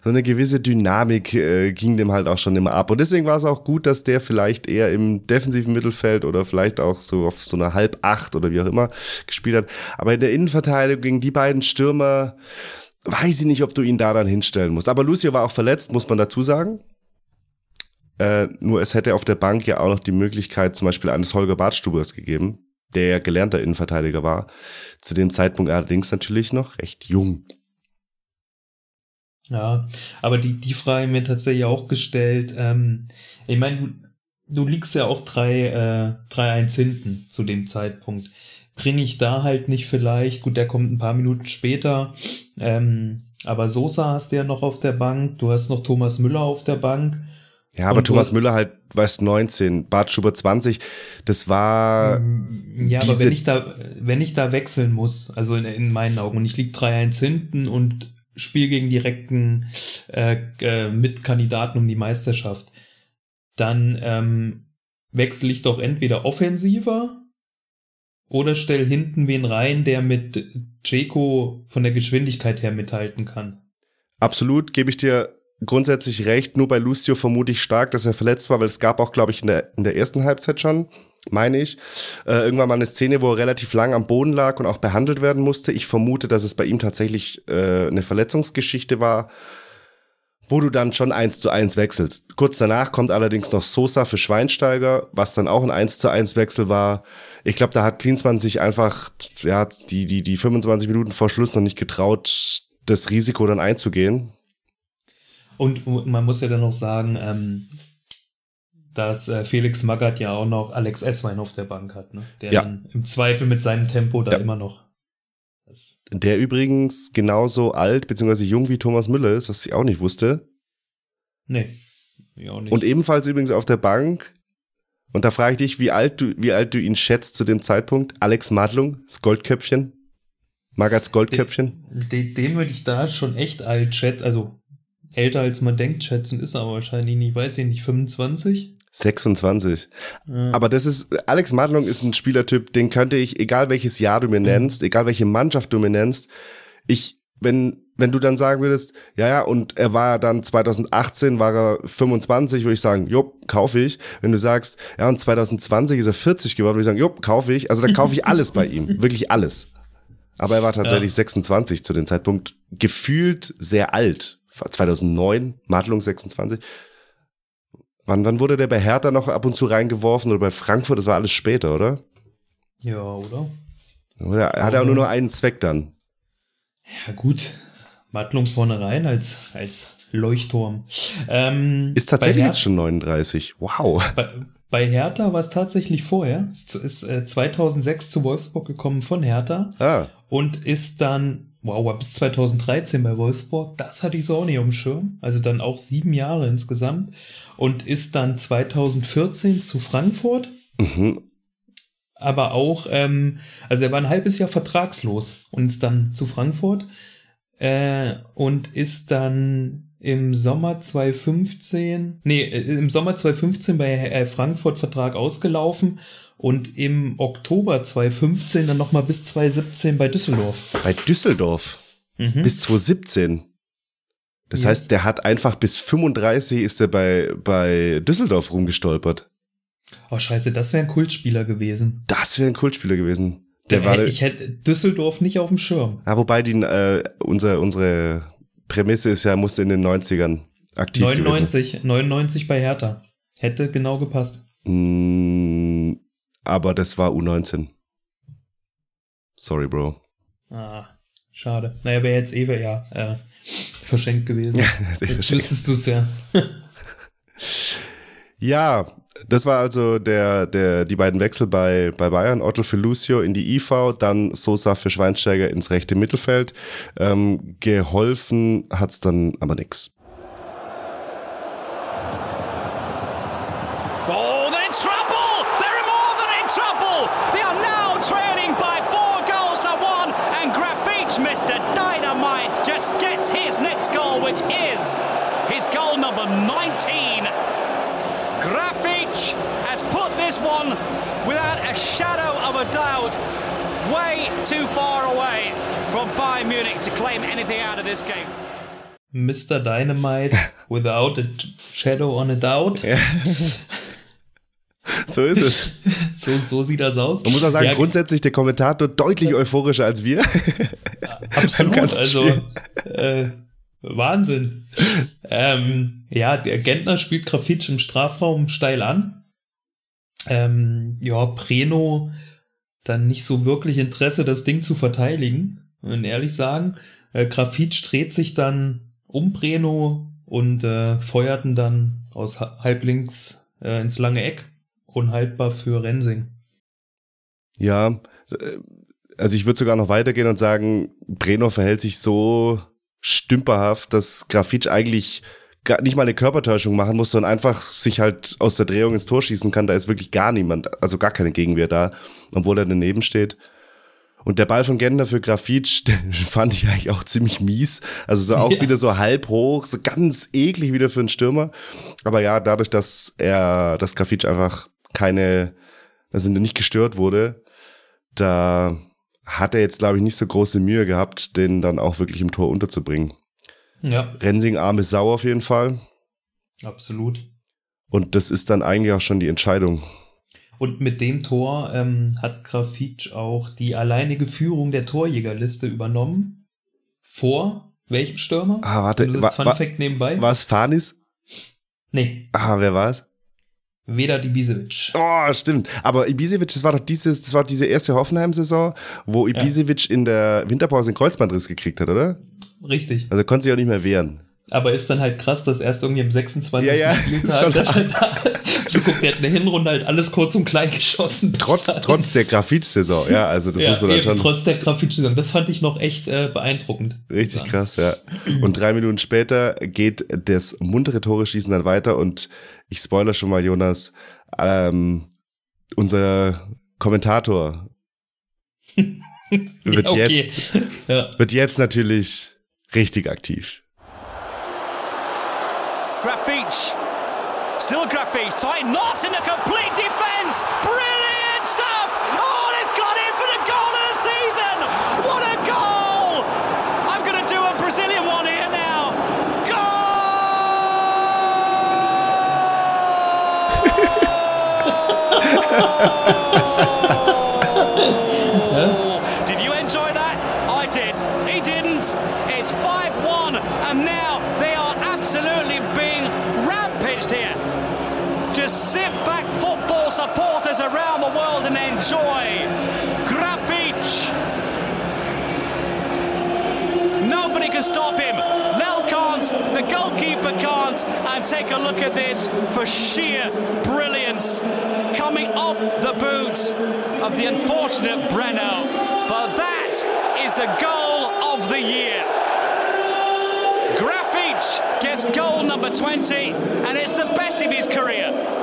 so eine gewisse Dynamik äh, ging dem halt auch schon immer ab. Und deswegen war es auch gut, dass der vielleicht eher im defensiven Mittelfeld oder vielleicht auch so auf so einer halb acht oder wie auch immer gespielt hat. Aber in der Innenverteidigung gegen die beiden Stürmer weiß ich nicht, ob du ihn da dann hinstellen musst. Aber Lucio war auch verletzt, muss man dazu sagen. Äh, nur es hätte auf der Bank ja auch noch die Möglichkeit zum Beispiel eines Holger Bartstubers gegeben, der gelernter Innenverteidiger war. Zu dem Zeitpunkt allerdings natürlich noch recht jung. Ja, aber die, die Frage mir tatsächlich auch gestellt. Ähm, ich meine, du, du liegst ja auch 3 äh, 3-1 hinten zu dem Zeitpunkt. Bringe ich da halt nicht vielleicht, gut, der kommt ein paar Minuten später, ähm, aber Sosa hast du ja noch auf der Bank, du hast noch Thomas Müller auf der Bank ja, aber Thomas Müller halt, weißt 19, Bart Schubert 20, das war. Mm, ja, aber wenn ich da, wenn ich da wechseln muss, also in, in meinen Augen, und ich lieg 3-1 hinten und spiele gegen direkten äh, äh, Mitkandidaten um die Meisterschaft, dann ähm, wechsle ich doch entweder offensiver oder stell hinten wen rein, der mit Jeko von der Geschwindigkeit her mithalten kann. Absolut, gebe ich dir grundsätzlich recht. Nur bei Lucio vermute ich stark, dass er verletzt war, weil es gab auch, glaube ich, in der, in der ersten Halbzeit schon, meine ich, äh, irgendwann mal eine Szene, wo er relativ lang am Boden lag und auch behandelt werden musste. Ich vermute, dass es bei ihm tatsächlich äh, eine Verletzungsgeschichte war, wo du dann schon eins zu eins wechselst. Kurz danach kommt allerdings noch Sosa für Schweinsteiger, was dann auch ein eins zu eins Wechsel war. Ich glaube, da hat Klinsmann sich einfach ja, die, die, die 25 Minuten vor Schluss noch nicht getraut, das Risiko dann einzugehen. Und man muss ja dann noch sagen, ähm, dass äh, Felix Magath ja auch noch Alex Esswein auf der Bank hat, ne? der ja. dann im Zweifel mit seinem Tempo da ja. immer noch. Der übrigens genauso alt bzw. jung wie Thomas Müller ist, was ich auch nicht wusste. Nee, ich auch nicht. Und ebenfalls übrigens auf der Bank. Und da frage ich dich, wie alt du, wie alt du ihn schätzt zu dem Zeitpunkt. Alex Madlung, das Goldköpfchen. Magats Goldköpfchen. Den, den, den würde ich da schon echt alt schätzen, also älter als man denkt, schätzen ist er wahrscheinlich nicht, weiß ich nicht, 25? 26. Ja. Aber das ist, Alex Madlung ist ein Spielertyp, den könnte ich, egal welches Jahr du mir mhm. nennst, mhm. egal welche Mannschaft du mir nennst, ich, wenn, wenn du dann sagen würdest, ja, ja, und er war dann 2018, war er 25, würde ich sagen, jupp, kaufe ich. Wenn du sagst, ja, und 2020 ist er 40 geworden, würde ich sagen, jupp, kaufe ich. Also dann kaufe ich alles bei ihm, wirklich alles. Aber er war tatsächlich ja. 26 zu dem Zeitpunkt, gefühlt sehr alt 2009, Madlung 26. Wann, wann wurde der bei Hertha noch ab und zu reingeworfen oder bei Frankfurt? Das war alles später, oder? Ja, oder? Oder hat er auch nur noch einen Zweck dann? Ja, gut. Madlung vorne rein als, als Leuchtturm. Ähm, ist tatsächlich jetzt schon 39. Wow. Bei, bei Hertha war es tatsächlich vorher. Es ist äh, 2006 zu Wolfsburg gekommen von Hertha. Ah. Und ist dann Wow, bis 2013 bei Wolfsburg, das hatte ich so auch nicht dem Schirm. Also dann auch sieben Jahre insgesamt. Und ist dann 2014 zu Frankfurt. Mhm. Aber auch, ähm, also er war ein halbes Jahr vertragslos und ist dann zu Frankfurt. Äh, und ist dann im Sommer 2015, nee, äh, im Sommer 2015 bei äh, Frankfurt Vertrag ausgelaufen und im Oktober 2015 dann nochmal bis 2017 bei Düsseldorf. Bei Düsseldorf? Mhm. Bis 2017? Das yes. heißt, der hat einfach bis 35 ist er bei, bei Düsseldorf rumgestolpert. Oh scheiße, das wäre ein Kultspieler gewesen. Das wäre ein Kultspieler gewesen. Der war, ich hätte Düsseldorf nicht auf dem Schirm. Ja, wobei die, äh, unser, unsere Prämisse ist ja, musste in den 90ern aktiv 99, gewesen. 99 bei Hertha. Hätte genau gepasst. Mm, aber das war U19. Sorry, Bro. Ah, schade. Naja, wäre jetzt eh ja äh, verschenkt gewesen. Ja, jetzt wüsstest du es ja. ja, das war also der, der, die beiden Wechsel bei, bei Bayern. Otto für Lucio in die IV, dann Sosa für Schweinsteiger ins rechte Mittelfeld. Ähm, geholfen hat's dann aber nix. Claim anything out of this game. Mr. Dynamite without a shadow on a doubt. Ja. So ist es. so, so sieht das aus. Man muss auch sagen, Ja, grundsätzlich der Kommentator deutlich euphorischer als wir. Absolut, also äh, Wahnsinn. ähm, ja, der Gentner spielt Grafitsch im Strafraum steil an. Ähm, ja, Preno dann nicht so wirklich Interesse, das Ding zu verteidigen, wenn ehrlich sagen. Äh, Grafitsch dreht sich dann um Preno und äh, feuerten dann aus ha- halblinks äh, ins lange Eck. Unhaltbar für Rensing. Ja, äh, also ich würde sogar noch weitergehen und sagen, Breno verhält sich so stümperhaft, dass Grafitsch eigentlich gar nicht mal eine Körpertäuschung machen muss, sondern einfach sich halt aus der Drehung ins Tor schießen kann. Da ist wirklich gar niemand, also gar keine Gegenwehr da, obwohl er daneben steht. Und der Ball von Gender für Grafitsch, den fand ich eigentlich auch ziemlich mies. Also so auch Ja. wieder so halb hoch, so ganz eklig wieder für einen Stürmer. Aber ja, dadurch, dass er, dass Grafitsch einfach keine, also nicht gestört wurde, da hat er jetzt, glaube ich, nicht so große Mühe gehabt, den dann auch wirklich im Tor unterzubringen. Ja, Rensing arm ist sauer auf jeden Fall. absolut. Und das ist dann eigentlich auch schon die Entscheidung. Und mit dem Tor ähm, hat Grafitsch auch die alleinige Führung der Torjägerliste übernommen. Vor welchem Stürmer? Ah, warte, wa- Fun wa- Fact nebenbei. War es Fanis? Nee, Ah, wer war es? Veda Ibisevic. Oh, stimmt. Aber Ibisevic, das war doch dieses, das war diese erste Hoffenheim-Saison, wo Ibisevic in der Winterpause einen Kreuzbandriss gekriegt hat, oder? Richtig. Also konnte sich auch nicht mehr wehren. Aber ist dann halt krass, dass erst irgendwie im 26. Ja, ja, Spieltag, dass halt da, so guckt, der hat eine Hinrunde halt alles kurz und klein geschossen. Trotz, dahin. trotz der Grafitsch-Saison, ja, also das ja, muss man dann eben, schon. trotz der Grafitsch-Saison. Das fand ich noch echt äh, beeindruckend. Richtig Sagen. krass, ja. Und drei Minuten später geht das muntere Tore schießen dann weiter und ich spoiler schon mal, Jonas, ähm, unser Kommentator wird, okay. jetzt, wird jetzt natürlich richtig aktiv. Grafich. Still Grafich. Tight knots in the complete defence. Brilliant stuff. Oh, it's gone in for the goal of the season. What a goal. I'm going to do a Brazilian one here now. Goal. enjoy. Grafich. Nobody can stop him. Lel can't, the goalkeeper can't. And take a look at this for sheer brilliance. Coming off the boot of the unfortunate Breno. But that is the goal of the year. Grafich gets goal number 20, and it's the best of his career.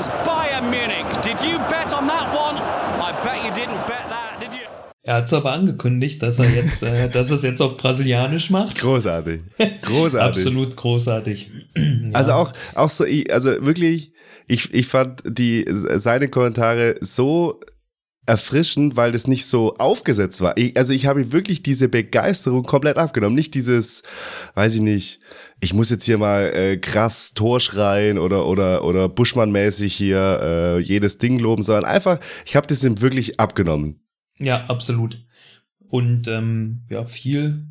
Against Bayern Munich. Did you bet on that one? I bet you didn't bet that, did you? Er hat es aber angekündigt, dass er jetzt, äh, dass er es jetzt auf Brasilianisch macht. Großartig. Großartig. Absolut großartig. Also auch, auch so, ich- also wirklich, ich, ich fand die, seine Kommentare so erfrischend, weil das nicht so aufgesetzt war. Ich, also ich habe wirklich diese Begeisterung komplett abgenommen. Nicht dieses, weiß ich nicht, ich muss jetzt hier mal äh, krass Tor schreien oder oder oder Buschmann-mäßig hier äh, jedes Ding loben, sondern einfach, ich habe das ihm wirklich abgenommen. Ja, absolut. Und ähm, ja, viel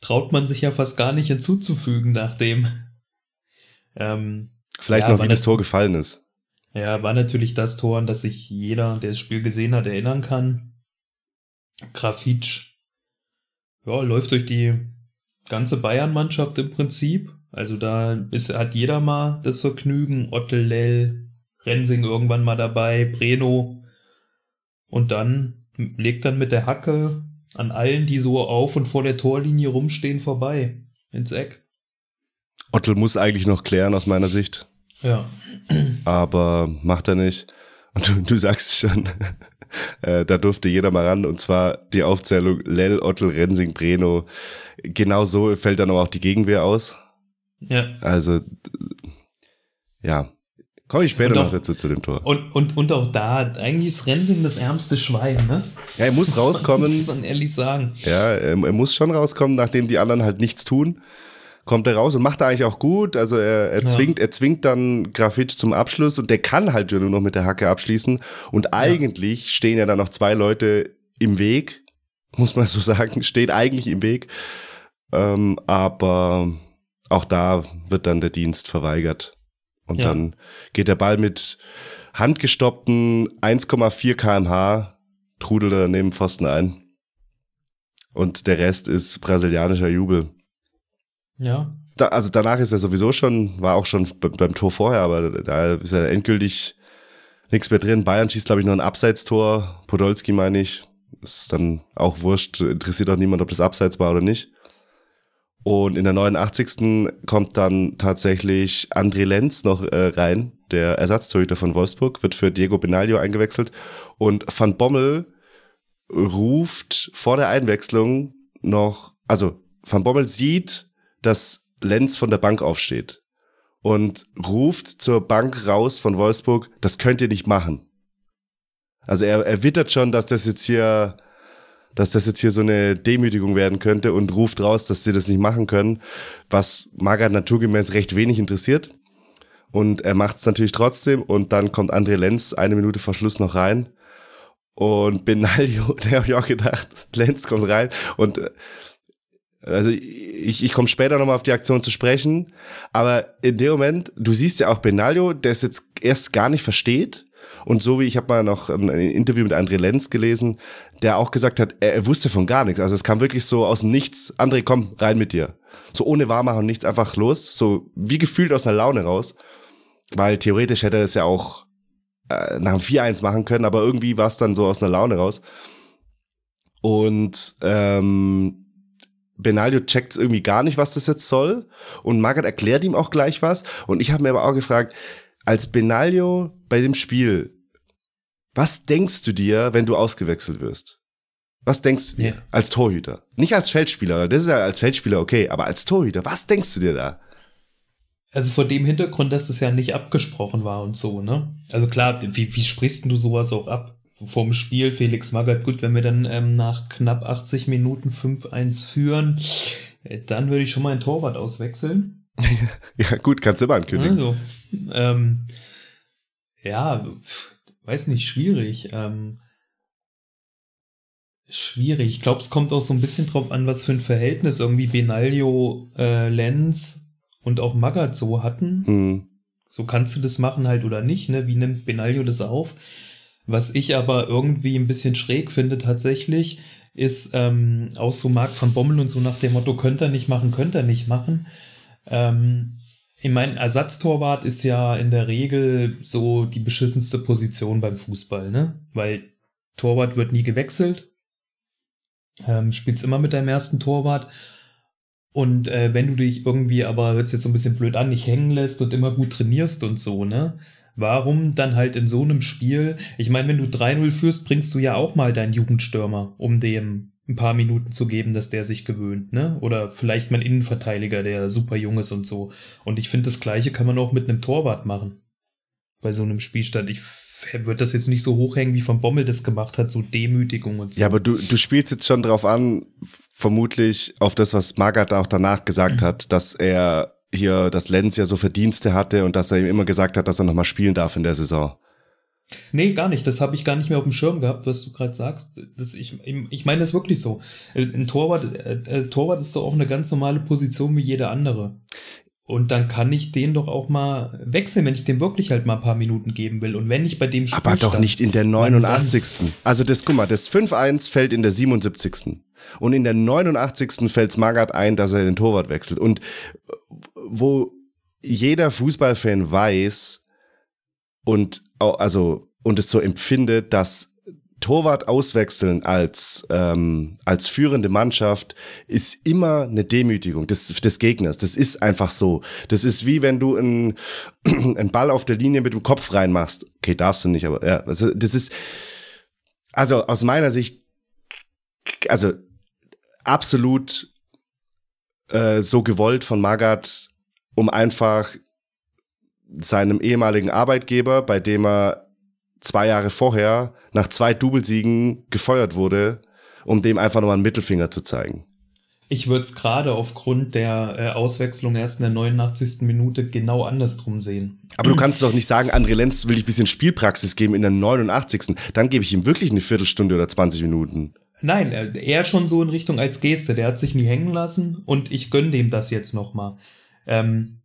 traut man sich ja fast gar nicht hinzuzufügen, nachdem. Ähm, Vielleicht ja, noch, wie das Tor gefallen ist. Ja, war natürlich das Tor, an das sich jeder, der das Spiel gesehen hat, erinnern kann. Grafitsch, ja, läuft durch die ganze Bayern-Mannschaft im Prinzip. Also da ist, hat jeder mal das Vergnügen. Ottel, Lell, Rensing irgendwann mal dabei, Breno. Und dann legt dann mit der Hacke an allen, die so auf und vor der Torlinie rumstehen, vorbei. Ins Eck. Ottel muss eigentlich noch klären aus meiner Sicht. Ja. Aber macht er nicht. Und du, du sagst schon, äh, da durfte jeder mal ran. Und zwar die Aufzählung Lell, Ottel, Rensing, Breno. Genau so fällt dann auch die Gegenwehr aus. Ja. Also, ja. Komme ich später auch, noch dazu zu dem Tor. Und, und, und auch da, eigentlich ist Rensing das ärmste Schwein, ne? Ja, er muss das rauskommen. Muss man ehrlich sagen. Ja, er, er muss schon rauskommen, nachdem die anderen halt nichts tun kommt er raus und macht er eigentlich auch gut. Also er, er zwingt, ja. er zwingt dann Grafitsch zum Abschluss und der kann halt nur noch mit der Hacke abschließen. Und eigentlich ja. stehen ja dann noch zwei Leute im Weg, muss man so sagen, steht eigentlich im Weg. Ähm, aber auch da wird dann der Dienst verweigert. Und ja. dann geht der Ball mit handgestoppten 1,4 kmh trudelt er neben Pfosten ein. Und der Rest ist brasilianischer Jubel. Ja. Da, also danach ist er sowieso schon, war auch schon beim Tor vorher, aber da ist er endgültig nichts mehr drin. Bayern schießt, glaube ich, nur ein Abseitstor. Podolski meine ich. Ist dann auch wurscht, interessiert auch niemand, ob das Abseits war oder nicht. Und in der 89. kommt dann tatsächlich André Lenz noch äh, rein, der Ersatztorhüter von Wolfsburg, wird für Diego Benaglio eingewechselt. Und Van Bommel ruft vor der Einwechslung noch, also Van Bommel sieht, dass Lenz von der Bank aufsteht und ruft zur Bank raus von Wolfsburg, das könnt ihr nicht machen. Also er, er wittert schon, dass das jetzt hier, dass das jetzt hier so eine Demütigung werden könnte und ruft raus, dass sie das nicht machen können, was Magath naturgemäß recht wenig interessiert. Und er macht es natürlich trotzdem und dann kommt André Lenz eine Minute vor Schluss noch rein. Und Benaglio, der habe ich auch gedacht, Lenz kommt rein und also ich, ich komme später nochmal auf die Aktion zu sprechen, aber in dem Moment, du siehst ja auch Benaglio, der es jetzt erst gar nicht versteht. Und so wie ich habe mal noch ein Interview mit André Lenz gelesen, der auch gesagt hat, er, er wusste von gar nichts. Also es kam wirklich so aus Nichts, André, komm, rein mit dir. So ohne Warmachen nichts, einfach los. So wie gefühlt aus einer Laune raus. Weil theoretisch hätte er das ja auch äh, nach dem 4-1 machen können, aber irgendwie war es dann so aus einer Laune raus. Und ähm, Benaglio checkt irgendwie gar nicht, was das jetzt soll. Und Margaret erklärt ihm auch gleich was. Und ich habe mir aber auch gefragt, als Benaglio bei dem Spiel, was denkst du dir, wenn du ausgewechselt wirst? Was denkst du dir yeah. als Torhüter? Nicht als Feldspieler, das ist ja als Feldspieler okay, aber als Torhüter, was denkst du dir da? Also vor dem Hintergrund, dass es ja nicht abgesprochen war und so, ne? Also klar, wie, wie sprichst du sowas auch ab? So vorm Spiel Felix Magath, gut, wenn wir dann ähm, nach knapp 80 Minuten 5-1 führen, äh, dann würde ich schon mal ein Torwart auswechseln. ja, gut, kannst du immer ankündigen. Also, ähm, ja, weiß nicht, schwierig. Ähm, schwierig. Ich glaube, es kommt auch so ein bisschen drauf an, was für ein Verhältnis irgendwie Benaglio, äh, Lenz und auch Magath so hatten. Mhm. So kannst du das machen halt oder nicht, ne? Wie nimmt Benaglio das auf? Was ich aber irgendwie ein bisschen schräg finde tatsächlich, ist ähm, auch so Marc van Bommel und so nach dem Motto, könnte er nicht machen, könnte er nicht machen. Ähm, ich meine, Ersatztorwart ist ja in der Regel so die beschissenste Position beim Fußball, ne? Weil Torwart wird nie gewechselt, ähm, spielst immer mit deinem ersten Torwart. Und äh, wenn du dich irgendwie, aber hört jetzt so ein bisschen blöd an, nicht hängen lässt und immer gut trainierst und so, ne? Warum dann halt in so einem Spiel? Ich meine, wenn du 3-0 führst, bringst du ja auch mal deinen Jugendstürmer, um dem ein paar Minuten zu geben, dass der sich gewöhnt, ne? Oder vielleicht mein Innenverteidiger, der super jung ist und so. Und ich finde, das Gleiche kann man auch mit einem Torwart machen. Bei so einem Spielstand. Ich würde das jetzt nicht so hochhängen, wie von Bommel das gemacht hat, so Demütigung und so. Ja, aber du, du spielst jetzt schon drauf an, vermutlich auf das, was Magath auch danach gesagt mhm. hat, dass er hier, dass Lenz ja so Verdienste hatte und dass er ihm immer gesagt hat, dass er nochmal spielen darf in der Saison. Nee, gar nicht. Das habe ich gar nicht mehr auf dem Schirm gehabt, was du gerade sagst. Das, ich, ich meine das wirklich so. Ein Torwart, äh, Torwart ist doch auch eine ganz normale Position wie jede andere. Und dann kann ich den doch auch mal wechseln, wenn ich dem wirklich halt mal ein paar Minuten geben will. Und wenn ich bei dem Spielstand, Aber doch nicht in der 89. Also das, guck mal, das 5-1 fällt in der 77. Und in der 89. fällt Magath ein, dass er den Torwart wechselt. Und wo jeder Fußballfan weiß und also und es so empfindet, dass Torwart auswechseln als, ähm, als führende Mannschaft ist immer eine Demütigung des, des Gegners. Das ist einfach so. Das ist wie wenn du einen, einen Ball auf der Linie mit dem Kopf reinmachst. Okay, darfst du nicht, aber ja, also das ist, also aus meiner Sicht, also absolut äh, so gewollt von Magath, um einfach seinem ehemaligen Arbeitgeber, bei dem er zwei Jahre vorher nach zwei Doublesiegen gefeuert wurde, um dem einfach nochmal einen Mittelfinger zu zeigen. Ich würde es gerade aufgrund der äh, Auswechslung erst in der 89. Minute genau andersrum sehen. Aber du kannst doch nicht sagen, André Lenz will ich ein bisschen Spielpraxis geben in der 89. Dann gebe ich ihm wirklich eine Viertelstunde oder 20 Minuten. Nein, er schon so in Richtung als Geste. Der hat sich nie hängen lassen und ich gönne dem das jetzt nochmal. Ähm,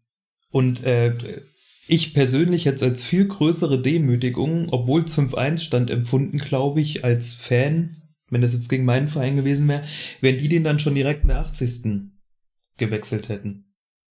und äh, ich persönlich es als viel größere Demütigung, obwohl es 5-1 stand, empfunden, glaube ich, als Fan, wenn das jetzt gegen meinen Verein gewesen wäre, wenn die den dann schon direkt in der 80. gewechselt hätten.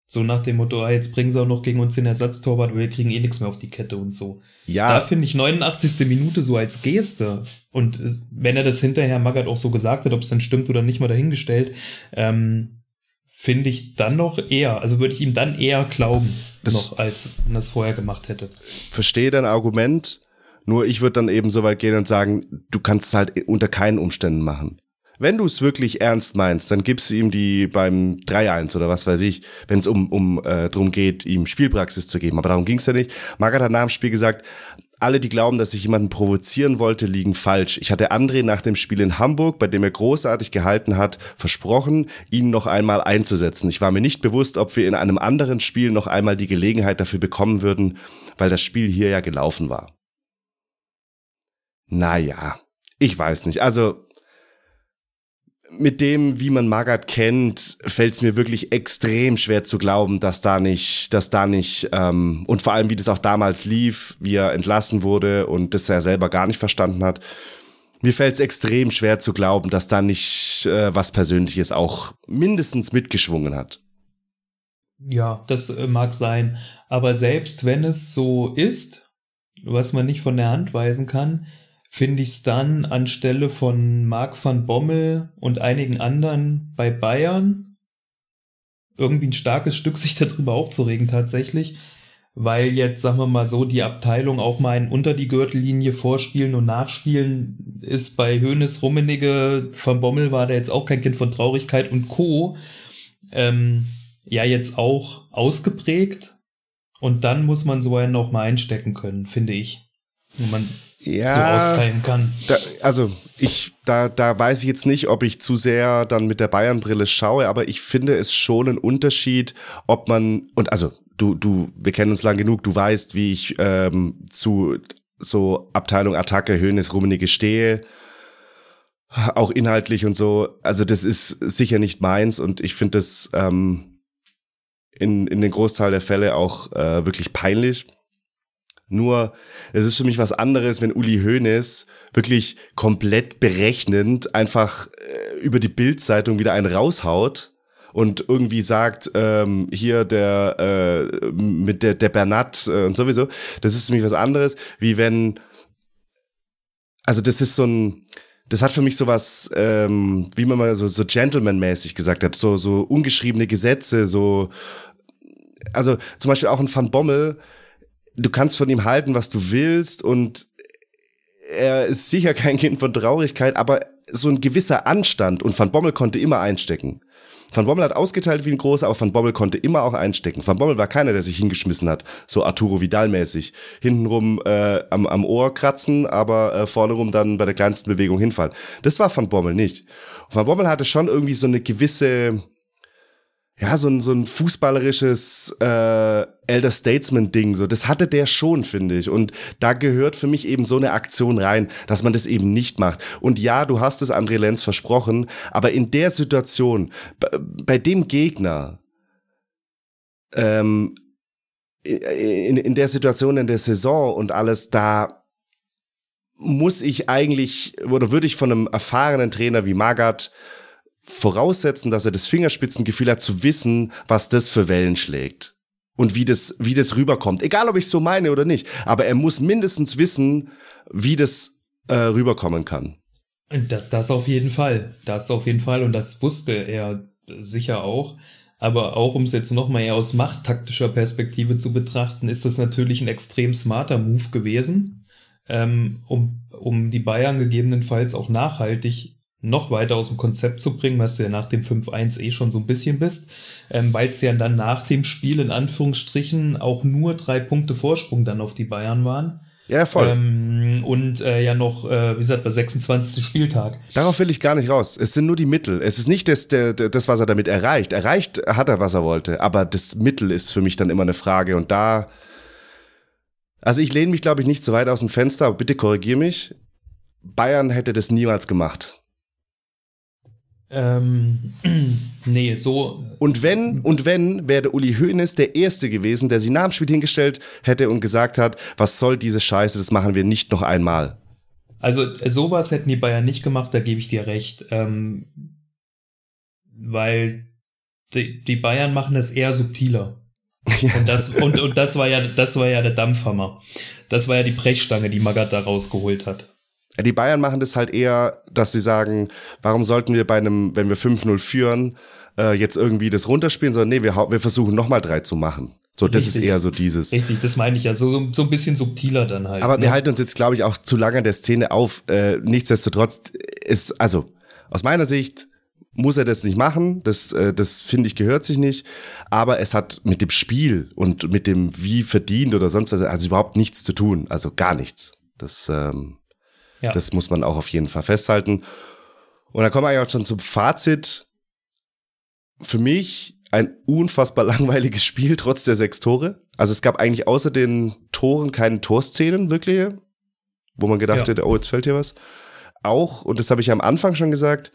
So nach dem Motto, ah, jetzt bringen sie auch noch gegen uns den Ersatztorwart, weil wir kriegen eh nichts mehr auf die Kette und so. Ja. Da finde ich 89. Minute so als Geste. Und äh, wenn er das hinterher Magath auch so gesagt hat, ob es dann stimmt oder nicht mal dahingestellt, ähm, finde ich dann noch eher, also würde ich ihm dann eher glauben, das noch, als wenn er es vorher gemacht hätte. Verstehe dein Argument, nur ich würde dann eben so weit gehen und sagen, du kannst es halt unter keinen Umständen machen. Wenn du es wirklich ernst meinst, dann gibst du ihm die beim 3-1 oder was weiß ich, wenn es um, um äh, darum geht, ihm Spielpraxis zu geben. Aber darum ging es ja nicht. Margaret hat nach dem Spiel gesagt, alle, die glauben, dass ich jemanden provozieren wollte, liegen falsch. Ich hatte André nach dem Spiel in Hamburg, bei dem er großartig gehalten hat, versprochen, ihn noch einmal einzusetzen. Ich war mir nicht bewusst, ob wir in einem anderen Spiel noch einmal die Gelegenheit dafür bekommen würden, weil das Spiel hier ja gelaufen war. Naja, ich weiß nicht. Also mit dem, wie man Magath kennt, fällt es mir wirklich extrem schwer zu glauben, dass da nicht, dass da nicht, ähm, und vor allem, wie das auch damals lief, wie er entlassen wurde und das er selber gar nicht verstanden hat. Mir fällt es extrem schwer zu glauben, dass da nicht äh, was Persönliches auch mindestens mitgeschwungen hat. Ja, das äh, mag sein. Aber selbst wenn es so ist, was man nicht von der Hand weisen kann, finde ich es dann anstelle von Marc van Bommel und einigen anderen bei Bayern irgendwie ein starkes Stück, sich darüber aufzuregen tatsächlich, weil jetzt, sagen wir mal so, die Abteilung auch mal ein unter die Gürtellinie vorspielen und nachspielen ist bei Hönes Rummenige, van Bommel war da jetzt auch kein Kind von Traurigkeit und Co. Ähm, ja, jetzt auch ausgeprägt und dann muss man so einen noch mal einstecken können, finde ich. Und man ja, so austeilen kann. Da, also ich, da, da weiß ich jetzt nicht, ob ich zu sehr dann mit der Bayern-Brille schaue, aber ich finde es schon ein Unterschied, ob man, und also du, du, wir kennen uns lang genug, du weißt, wie ich ähm, zu so Abteilung Attacke, Höhnes, Rummenigge stehe auch inhaltlich und so. Also das ist sicher nicht meins und ich finde das ähm, in, in den Großteil der Fälle auch äh, wirklich peinlich. Nur, es ist für mich was anderes, wenn Uli Hoeneß wirklich komplett berechnend einfach äh, über die Bildzeitung wieder einen raushaut und irgendwie sagt, ähm, hier der äh, mit der, der Bernat äh, und sowieso. Das ist für mich was anderes, wie wenn, also das ist so ein, das hat für mich sowas, ähm, wie man mal so, so Gentleman-mäßig gesagt hat, so, so ungeschriebene Gesetze, so, also zum Beispiel auch ein Van Bommel, du kannst von ihm halten, was du willst und er ist sicher kein Kind von Traurigkeit, aber so ein gewisser Anstand und Van Bommel konnte immer einstecken. Van Bommel hat ausgeteilt wie ein großer, aber Van Bommel konnte immer auch einstecken. Van Bommel war keiner, der sich hingeschmissen hat, so Arturo Vidal-mäßig. Hintenrum äh, am, am Ohr kratzen, aber äh, vorne dann bei der kleinsten Bewegung hinfallen. Das war Van Bommel nicht. Van Bommel hatte schon irgendwie so eine gewisse, ja, so ein, so ein fußballerisches äh, Elder Statesman-Ding. So, das hatte der schon, finde ich. Und da gehört für mich eben so eine Aktion rein, dass man das eben nicht macht. Und ja, du hast es André Lenz versprochen, aber in der Situation, bei, dem Gegner, ähm, in, in der Situation in der Saison und alles, da muss ich eigentlich, oder würde ich von einem erfahrenen Trainer wie Magath voraussetzen, dass er das Fingerspitzengefühl hat, zu wissen, was das für Wellen schlägt. Und wie das, wie das rüberkommt. Egal, ob ich es so meine oder nicht. Aber er muss mindestens wissen, wie das äh, rüberkommen kann. Das, das auf jeden Fall. Das auf jeden Fall. Und das wusste er sicher auch. Aber auch um es jetzt nochmal aus machttaktischer Perspektive zu betrachten, ist das natürlich ein extrem smarter Move gewesen, ähm, um, um die Bayern gegebenenfalls auch nachhaltig noch weiter aus dem Konzept zu bringen, was du ja nach dem 5-1 eh schon so ein bisschen bist, ähm, weil es ja dann nach dem Spiel in Anführungsstrichen auch nur drei Punkte Vorsprung dann auf die Bayern waren. Ja, voll. Ähm, und äh, ja noch, äh, wie gesagt, der 26. Spieltag. Darauf will ich gar nicht raus. Es sind nur die Mittel. Es ist nicht das, der, das, was er damit erreicht. Erreicht hat er, was er wollte. Aber das Mittel ist für mich dann immer eine Frage. Und da, also ich lehne mich, glaube ich, nicht so weit aus dem Fenster, aber bitte korrigier mich. Bayern hätte das niemals gemacht. Ähm, nee, so. Und wenn, und wenn, wäre Uli Hoeneß der Erste gewesen, der sie nach dem Spiel hingestellt hätte und gesagt hat, was soll diese Scheiße, das machen wir nicht noch einmal. Also sowas hätten die Bayern nicht gemacht, da gebe ich dir recht. Ähm, weil die, die Bayern machen das eher subtiler. Ja. Und das, und, und das war ja, das war ja der Dampfhammer. Das war ja die Brechstange, die Magath da rausgeholt hat. Die Bayern machen das halt eher, dass sie sagen, warum sollten wir bei einem, wenn wir 5-0 führen, äh, jetzt irgendwie das runterspielen, sondern nee, wir, wir versuchen nochmal drei zu machen. So, das Richtig. ist eher so dieses. Richtig, das meine ich ja. So, so, so ein bisschen subtiler dann halt. Aber ne? wir halten uns jetzt, glaube ich, auch zu lange an der Szene auf. Äh, nichtsdestotrotz ist, also, aus meiner Sicht muss er das nicht machen. Das, äh, das finde ich, gehört sich nicht. Aber es hat mit dem Spiel und mit dem wie verdient oder sonst was, also überhaupt nichts zu tun. Also gar nichts. Das, ähm, ja. Das muss man auch auf jeden Fall festhalten. Und dann kommen wir eigentlich auch schon zum Fazit. Für mich ein unfassbar langweiliges Spiel, trotz der sechs Tore. Also es gab eigentlich außer den Toren keine Torszenen, wirklich, wo man gedacht ja. hätte, oh, jetzt fällt hier was. Auch, und das habe ich am Anfang schon gesagt,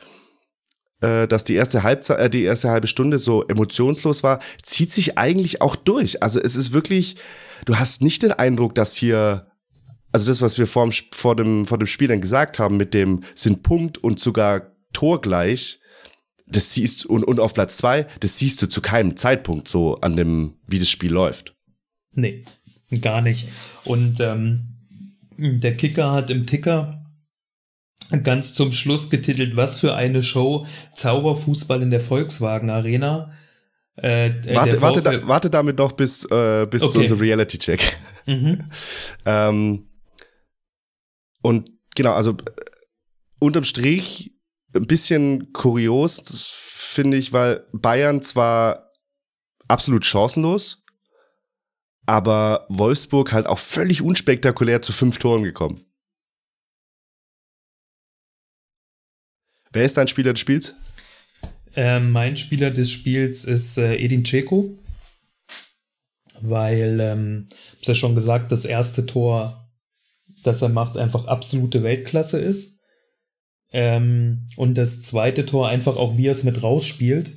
äh, dass die erste, Halbzeit, äh, die erste halbe Stunde so emotionslos war, zieht sich eigentlich auch durch. Also es ist wirklich, du hast nicht den Eindruck, dass hier also das, was wir vor dem, vor dem, vor dem Spiel dann gesagt haben, mit dem sind Punkt und sogar Tor gleich, das siehst und, und auf Platz zwei, das siehst du zu keinem Zeitpunkt so an dem, wie das Spiel läuft. Nee, gar nicht. Und ähm, der Kicker hat im Ticker ganz zum Schluss getitelt, was für eine Show, Zauberfußball in der Volkswagen Arena. Äh, äh warte, warte, da, warte damit noch bis, äh, bis okay. zu unserem Reality-Check. Mhm. ähm, und genau, also unterm Strich ein bisschen kurios, finde ich, weil Bayern zwar absolut chancenlos, aber Wolfsburg halt auch völlig unspektakulär zu fünf Toren gekommen. Wer ist dein Spieler des Spiels? Äh, mein Spieler des Spiels ist äh, Edin Dzeko, weil, ähm, ich ja schon gesagt, das erste Tor das er macht, einfach absolute Weltklasse ist. Ähm, und das zweite Tor einfach auch, wie er es mit rausspielt.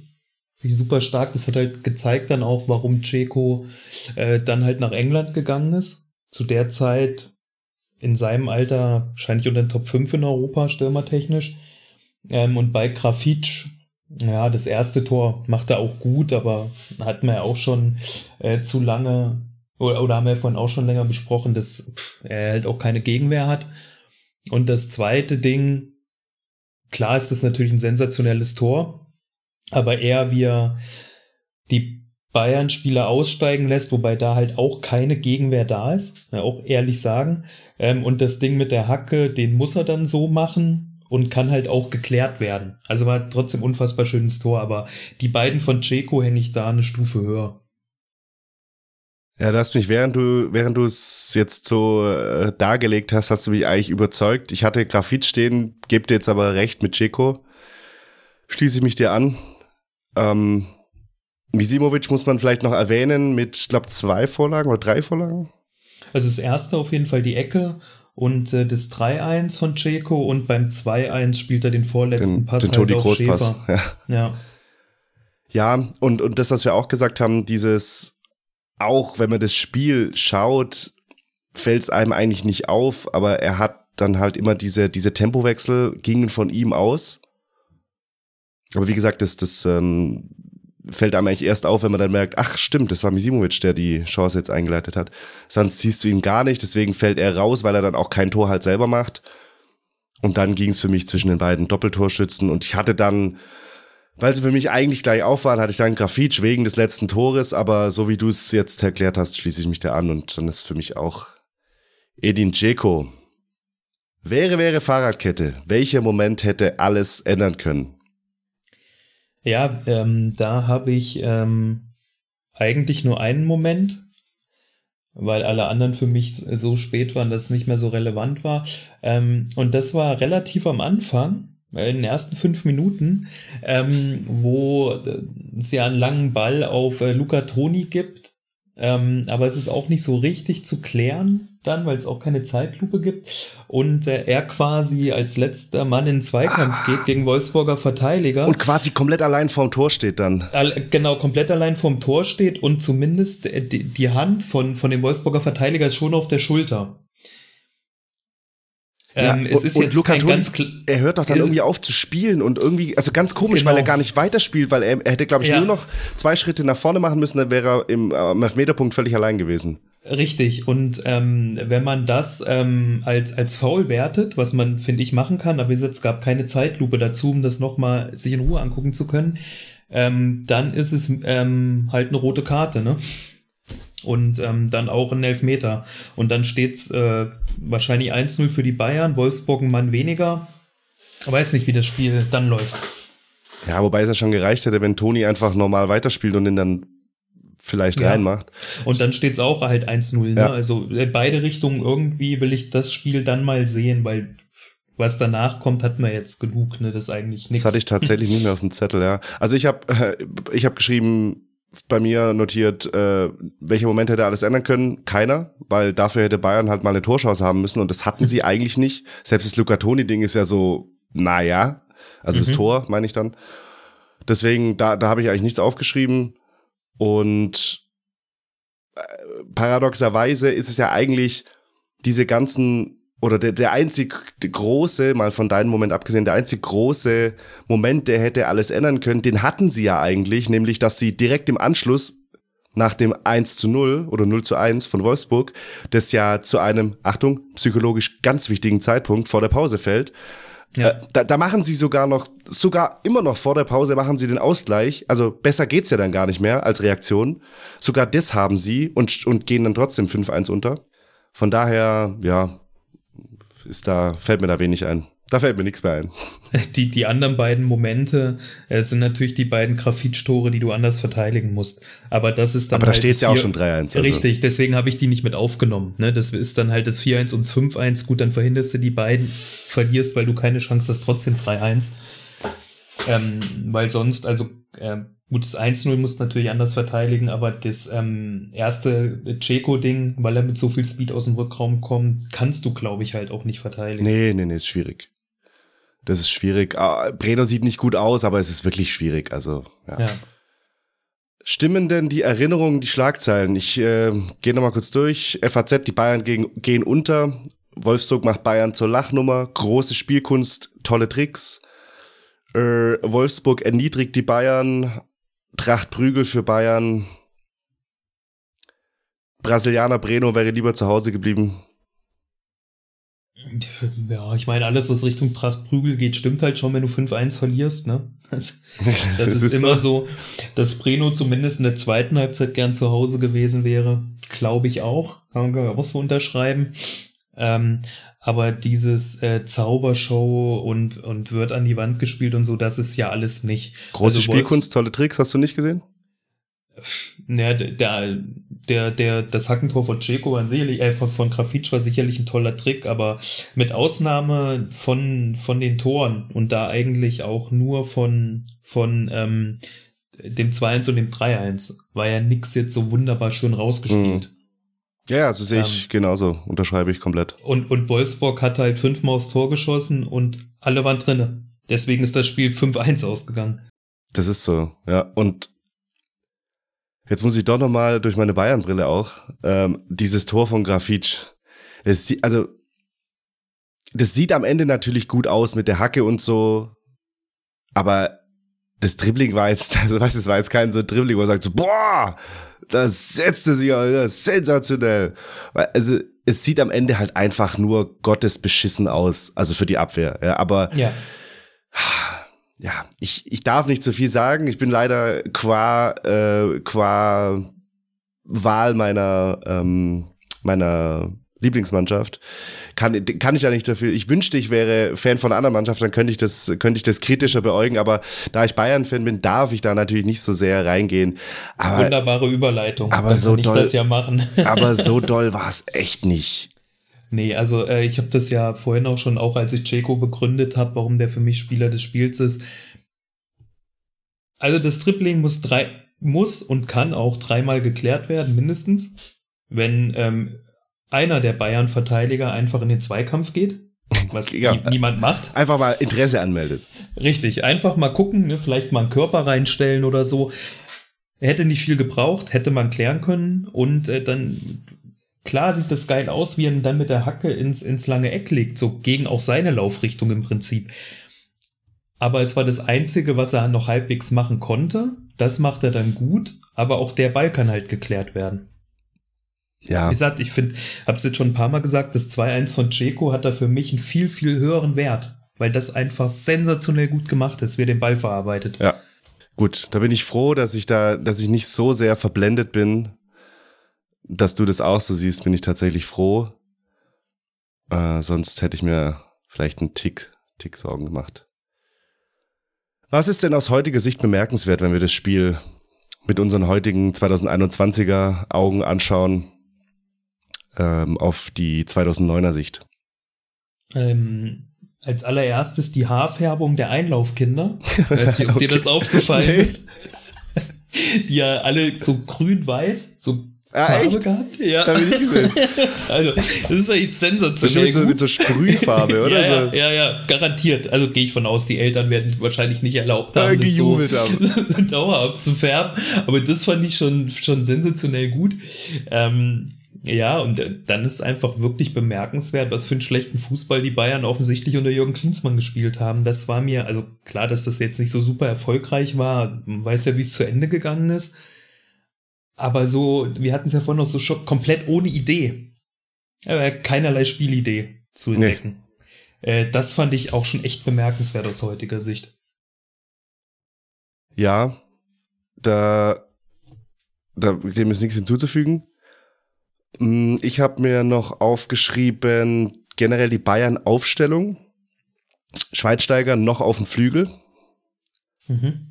Wie super stark. Das hat halt gezeigt dann auch, warum Ceco äh, dann halt nach England gegangen ist. Zu der Zeit in seinem Alter wahrscheinlich unter den Top 5 in Europa, stürmertechnisch. Ähm, und bei Grafitsch, ja, das erste Tor macht er auch gut, aber hat man ja auch schon äh, zu lange oder, oder haben wir vorhin auch schon länger besprochen, dass er halt auch keine Gegenwehr hat. Und das zweite Ding, klar ist das natürlich ein sensationelles Tor, aber eher wie er die Bayern-Spieler aussteigen lässt, wobei da halt auch keine Gegenwehr da ist, auch ehrlich sagen. Ähm, und das Ding mit der Hacke, den muss er dann so machen und kann halt auch geklärt werden. Also war trotzdem unfassbar schönes Tor, aber die beiden von Checo hänge ich da eine Stufe höher. Ja, du hast mich, während du, während du es jetzt so äh, dargelegt hast, hast du mich eigentlich überzeugt. Ich hatte Grafit stehen, gebe dir jetzt aber recht mit Checo. Schließe ich mich dir an. Ähm, Misimovic muss man vielleicht noch erwähnen mit, ich glaube, zwei Vorlagen oder drei Vorlagen. Also das erste auf jeden Fall die Ecke und äh, das 3-1 von Ceco und beim 2-1 spielt er den vorletzten Den, Pass den halt auf Großpass. Schäfer. Ja. Ja. Ja, und, und das, was wir auch gesagt haben, dieses, auch wenn man das Spiel schaut, fällt es einem eigentlich nicht auf, aber er hat dann halt immer diese, diese Tempowechsel gingen von ihm aus. Aber wie gesagt, das, das ähm, fällt einem eigentlich erst auf, wenn man dann merkt, ach stimmt, das war Misimovic, der die Chance jetzt eingeleitet hat. Sonst siehst du ihn gar nicht, deswegen fällt er raus, weil er dann auch kein Tor halt selber macht. Und dann ging es für mich zwischen den beiden Doppeltorschützen und ich hatte dann, weil sie für mich eigentlich gleich auf waren, hatte ich dann Grafitsch wegen des letzten Tores, aber so wie du es jetzt erklärt hast, schließe ich mich da an und dann ist für mich auch Edin Dzeko. Wäre, wäre Fahrradkette. Welcher Moment hätte alles ändern können? Ja, ähm, da habe ich ähm, eigentlich nur einen Moment, weil alle anderen für mich so spät waren, dass es nicht mehr so relevant war. Ähm, und das war relativ am Anfang, in den ersten fünf Minuten, ähm, wo es ja einen langen Ball auf äh, Luca Toni gibt. Ähm, aber es ist auch nicht so richtig zu klären dann, weil es auch keine Zeitlupe gibt. Und äh, er quasi als letzter Mann in Zweikampf geht gegen Wolfsburger Verteidiger. Und quasi komplett allein vorm Tor steht dann. Genau komplett allein vorm Tor steht und zumindest äh, die, die Hand von, von dem Wolfsburger Verteidiger ist schon auf der Schulter. Ähm, es und, ist jetzt Luca kein ganz er hört doch dann irgendwie auf zu spielen und irgendwie, also ganz komisch, Genau. weil er gar nicht weiterspielt, weil er, er hätte, glaube ich, Ja. nur noch zwei Schritte nach vorne machen müssen, dann wäre er im, äh, am Elfmeterpunkt völlig allein gewesen. Richtig. Und ähm, wenn man das ähm, als, als Foul wertet, was man, finde ich, machen kann, aber wie gesagt, es gab keine Zeitlupe dazu, um das nochmal sich in Ruhe angucken zu können, ähm, dann ist es ähm, halt eine rote Karte, ne? Und ähm, dann auch ein Elfmeter. Und dann steht's äh, wahrscheinlich 1-0 für die Bayern, Wolfsburg ein Mann weniger. Weiß nicht, wie das Spiel dann läuft. Ja, wobei es ja schon gereicht hätte, wenn Toni einfach normal weiterspielt und ihn dann vielleicht Ja. reinmacht. Und dann steht's auch halt 1-0. Ne? Ja. Also in beide Richtungen irgendwie will ich das Spiel dann mal sehen, weil was danach kommt, hat man jetzt genug. Ne? Das ist eigentlich nichts. Das hatte ich tatsächlich nicht mehr auf dem Zettel, ja. Also ich habe äh, ich hab geschrieben, bei mir notiert, äh, welche Momente hätte alles ändern können? Keiner, weil dafür hätte Bayern halt mal eine Torchance haben müssen und das hatten sie eigentlich nicht. Selbst das Luca Toni-Ding ist ja so, naja, also das Mhm. Tor, meine ich dann. Deswegen, da, da habe ich eigentlich nichts aufgeschrieben. Und äh, paradoxerweise ist es ja eigentlich diese ganzen oder der, der einzig große, mal von deinem Moment abgesehen, der einzig große Moment, der hätte alles ändern können, den hatten sie ja eigentlich, nämlich, dass sie direkt im Anschluss nach dem 1 zu 0 oder 0 zu 1 von Wolfsburg, das ja zu einem, Achtung, psychologisch ganz wichtigen Zeitpunkt vor der Pause fällt, Ja. äh, da, da machen sie sogar noch, sogar immer noch vor der Pause machen sie den Ausgleich. Also besser geht's ja dann gar nicht mehr als Reaktion. Sogar das haben sie und, und gehen dann trotzdem 5-1 unter. Von daher, ja, ist da, fällt mir da wenig ein. Da fällt mir nichts mehr ein. Die, die anderen beiden Momente äh, sind natürlich die beiden Grafitstore, die du anders verteidigen musst. Aber das ist dann Aber da halt steht's das ja auch schon 3-1. Also. Richtig, deswegen habe ich die nicht mit aufgenommen. Ne? Das ist dann halt das 4-1 und das 5-1. Gut, dann verhinderst du die beiden, verlierst, weil du keine Chance hast, trotzdem 3-1. Ähm, weil sonst, also äh, gut, das 1-0 musst du natürlich anders verteidigen, aber das ähm, erste Checo-Ding, weil er mit so viel Speed aus dem Rückraum kommt, kannst du, glaube ich, halt auch nicht verteidigen. Nee, nee, nee, ist schwierig. Das ist schwierig. Ah, Brenner sieht nicht gut aus, aber es ist wirklich schwierig. Also, ja. Ja. Stimmen denn die Erinnerungen, die Schlagzeilen? Ich äh, gehe nochmal kurz durch. FAZ, die Bayern gegen, gehen unter. Wolfsburg macht Bayern zur Lachnummer. Große Spielkunst, tolle Tricks. Äh, Wolfsburg erniedrigt die Bayern. Tracht Prügel für Bayern. Brasilianer Breno wäre lieber zu Hause geblieben. Ja, ich meine, alles, was Richtung Tracht Prügel geht, stimmt halt schon, wenn du 5-1 verlierst, ne? Das, das ist, immer so, dass Breno zumindest in der zweiten Halbzeit gern zu Hause gewesen wäre. Glaube ich auch. Kann man auch so unterschreiben. Ähm, aber dieses äh, Zaubershow und, und wird an die Wand gespielt und so, das ist ja alles nicht. Große Also Spielkunst, tolle Tricks, hast du nicht gesehen? Ja, der, der, der, das Hackentor von Ceco war sicherlich, äh, von, von Grafitsch war sicherlich ein toller Trick, aber mit Ausnahme von, von den Toren und da eigentlich auch nur von, von, ähm, dem 2-1 und dem 3-1 war ja nix jetzt so wunderbar schön rausgespielt. Mhm. Ja, also sehe ich ähm, genauso, unterschreibe ich komplett. Und, und Wolfsburg hat halt fünfmal aufs Tor geschossen und alle waren drinne. Deswegen ist das Spiel 5-1 ausgegangen. Das ist so, ja. Und jetzt muss ich doch nochmal durch meine Bayern-Brille auch, ähm, dieses Tor von Grafitsch. Das, also, das sieht am Ende natürlich gut aus mit der Hacke und so, aber das Dribbling war jetzt, also weißt du, es war jetzt kein so Dribbling, wo man sagt so, boah, das setzte sich, das sensationell. Also, es sieht am Ende halt einfach nur Gottes beschissen aus, also für die Abwehr, ja, aber, ja. ja, ich, ich darf nicht zu viel sagen. Ich bin leider qua, äh, qua Wahl meiner, ähm, meiner Lieblingsmannschaft. Kann, kann ich ja nicht dafür. Ich wünschte, ich wäre Fan von einer anderen Mannschaft, dann könnte ich das, könnte ich das kritischer beäugen. Aber da ich Bayern-Fan bin, darf ich da natürlich nicht so sehr reingehen. Aber, Wunderbare Überleitung. Aber so doll, ja aber so doll war es echt nicht. Nee, also äh, ich habe das ja vorhin auch schon, auch als ich Checo begründet habe, warum der für mich Spieler des Spiels ist. Also das Tripling muss drei, muss und kann auch dreimal geklärt werden, mindestens. Wenn ähm, einer der Bayern-Verteidiger einfach in den Zweikampf geht, was ja, niemand macht. Einfach mal Interesse anmeldet. Richtig, einfach mal gucken, ne, vielleicht mal einen Körper reinstellen oder so. Er hätte nicht viel gebraucht, hätte man klären können und äh, dann Klar sieht das geil aus, wie er dann mit der Hacke ins, ins lange Eck legt, so gegen auch seine Laufrichtung im Prinzip. Aber es war das Einzige, was er noch halbwegs machen konnte. Das macht er dann gut, aber auch der Ball kann halt geklärt werden. Ja. Wie gesagt, ich finde, hab's jetzt schon ein paar Mal gesagt, das 2-1 von Ceco hat da für mich einen viel, viel höheren Wert, weil das einfach sensationell gut gemacht ist, wie er den Ball verarbeitet. Ja. Gut, da bin ich froh, dass ich da, dass ich nicht so sehr verblendet bin dass du das auch so siehst, bin ich tatsächlich froh. Äh, sonst hätte ich mir vielleicht einen Tick, Tick Sorgen gemacht. Was ist denn aus heutiger Sicht bemerkenswert, wenn wir das Spiel mit unseren heutigen 2021er Augen anschauen, ähm, auf die 2009er Sicht? Ähm, als allererstes die Haarfärbung der Einlaufkinder. Weiß nicht, ob okay. dir das aufgefallen nee. ist. Die ja alle so grün-weiß, so Ah, Farbe echt? gehabt? Ja. Hab ich nicht gesehen. also, das ist wirklich sensationell. So mit so Sprühfarbe, oder? ja, ja, ja, ja, garantiert. Also gehe ich von aus, die Eltern werden wahrscheinlich nicht erlaubt haben, das so haben. dauerhaft zu färben. Aber das fand ich schon, schon sensationell gut. Ähm, ja, und dann ist einfach wirklich bemerkenswert, was für einen schlechten Fußball die Bayern offensichtlich unter Jürgen Klinsmann gespielt haben. Das war mir, also klar, dass das jetzt nicht so super erfolgreich war. Man weiß ja, wie es zu Ende gegangen ist aber so, wir hatten es ja vorhin noch so schon komplett ohne Idee. Aber keinerlei Spielidee zu entdecken. Nee. Äh, das fand ich auch schon echt bemerkenswert aus heutiger Sicht. Ja, da, da dem ist nichts hinzuzufügen. Hm, ich habe mir noch aufgeschrieben, generell die Bayern-Aufstellung. Schweinsteiger noch auf dem Flügel. Mhm.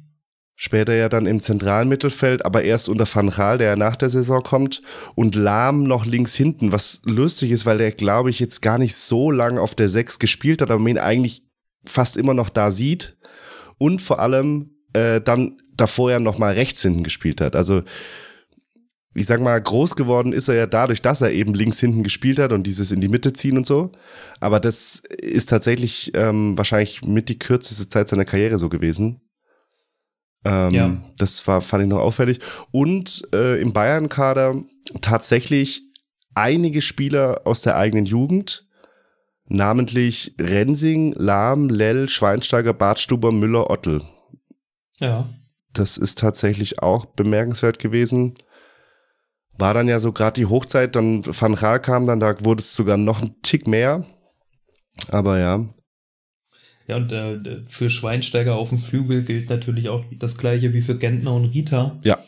Später ja dann im zentralen Mittelfeld, aber erst unter Van Gaal, der ja nach der Saison kommt. Und Lahm noch links hinten, was lustig ist, weil der, glaube ich, jetzt gar nicht so lang auf der Sechs gespielt hat, aber man ihn eigentlich fast immer noch da sieht. Und vor allem äh, dann davor ja noch mal rechts hinten gespielt hat. Also ich sag mal, groß geworden ist er ja dadurch, dass er eben links hinten gespielt hat und dieses in die Mitte ziehen und so. Aber das ist tatsächlich ähm, wahrscheinlich mit die kürzeste Zeit seiner Karriere so gewesen. Ähm, ja. Das war, fand ich noch auffällig. Und äh, im Bayern-Kader tatsächlich einige Spieler aus der eigenen Jugend, namentlich Rensing, Lahm, Lell, Schweinsteiger, Bartstuber, Müller, Ottel. Ja. Das ist tatsächlich auch bemerkenswert gewesen. War dann ja so gerade die Hochzeit, dann Van Gaal kam dann, da wurde es sogar noch ein Tick mehr. Aber ja, ja, und äh, für Schweinsteiger auf dem Flügel gilt natürlich auch das gleiche wie für Gentner und Rita. Ja.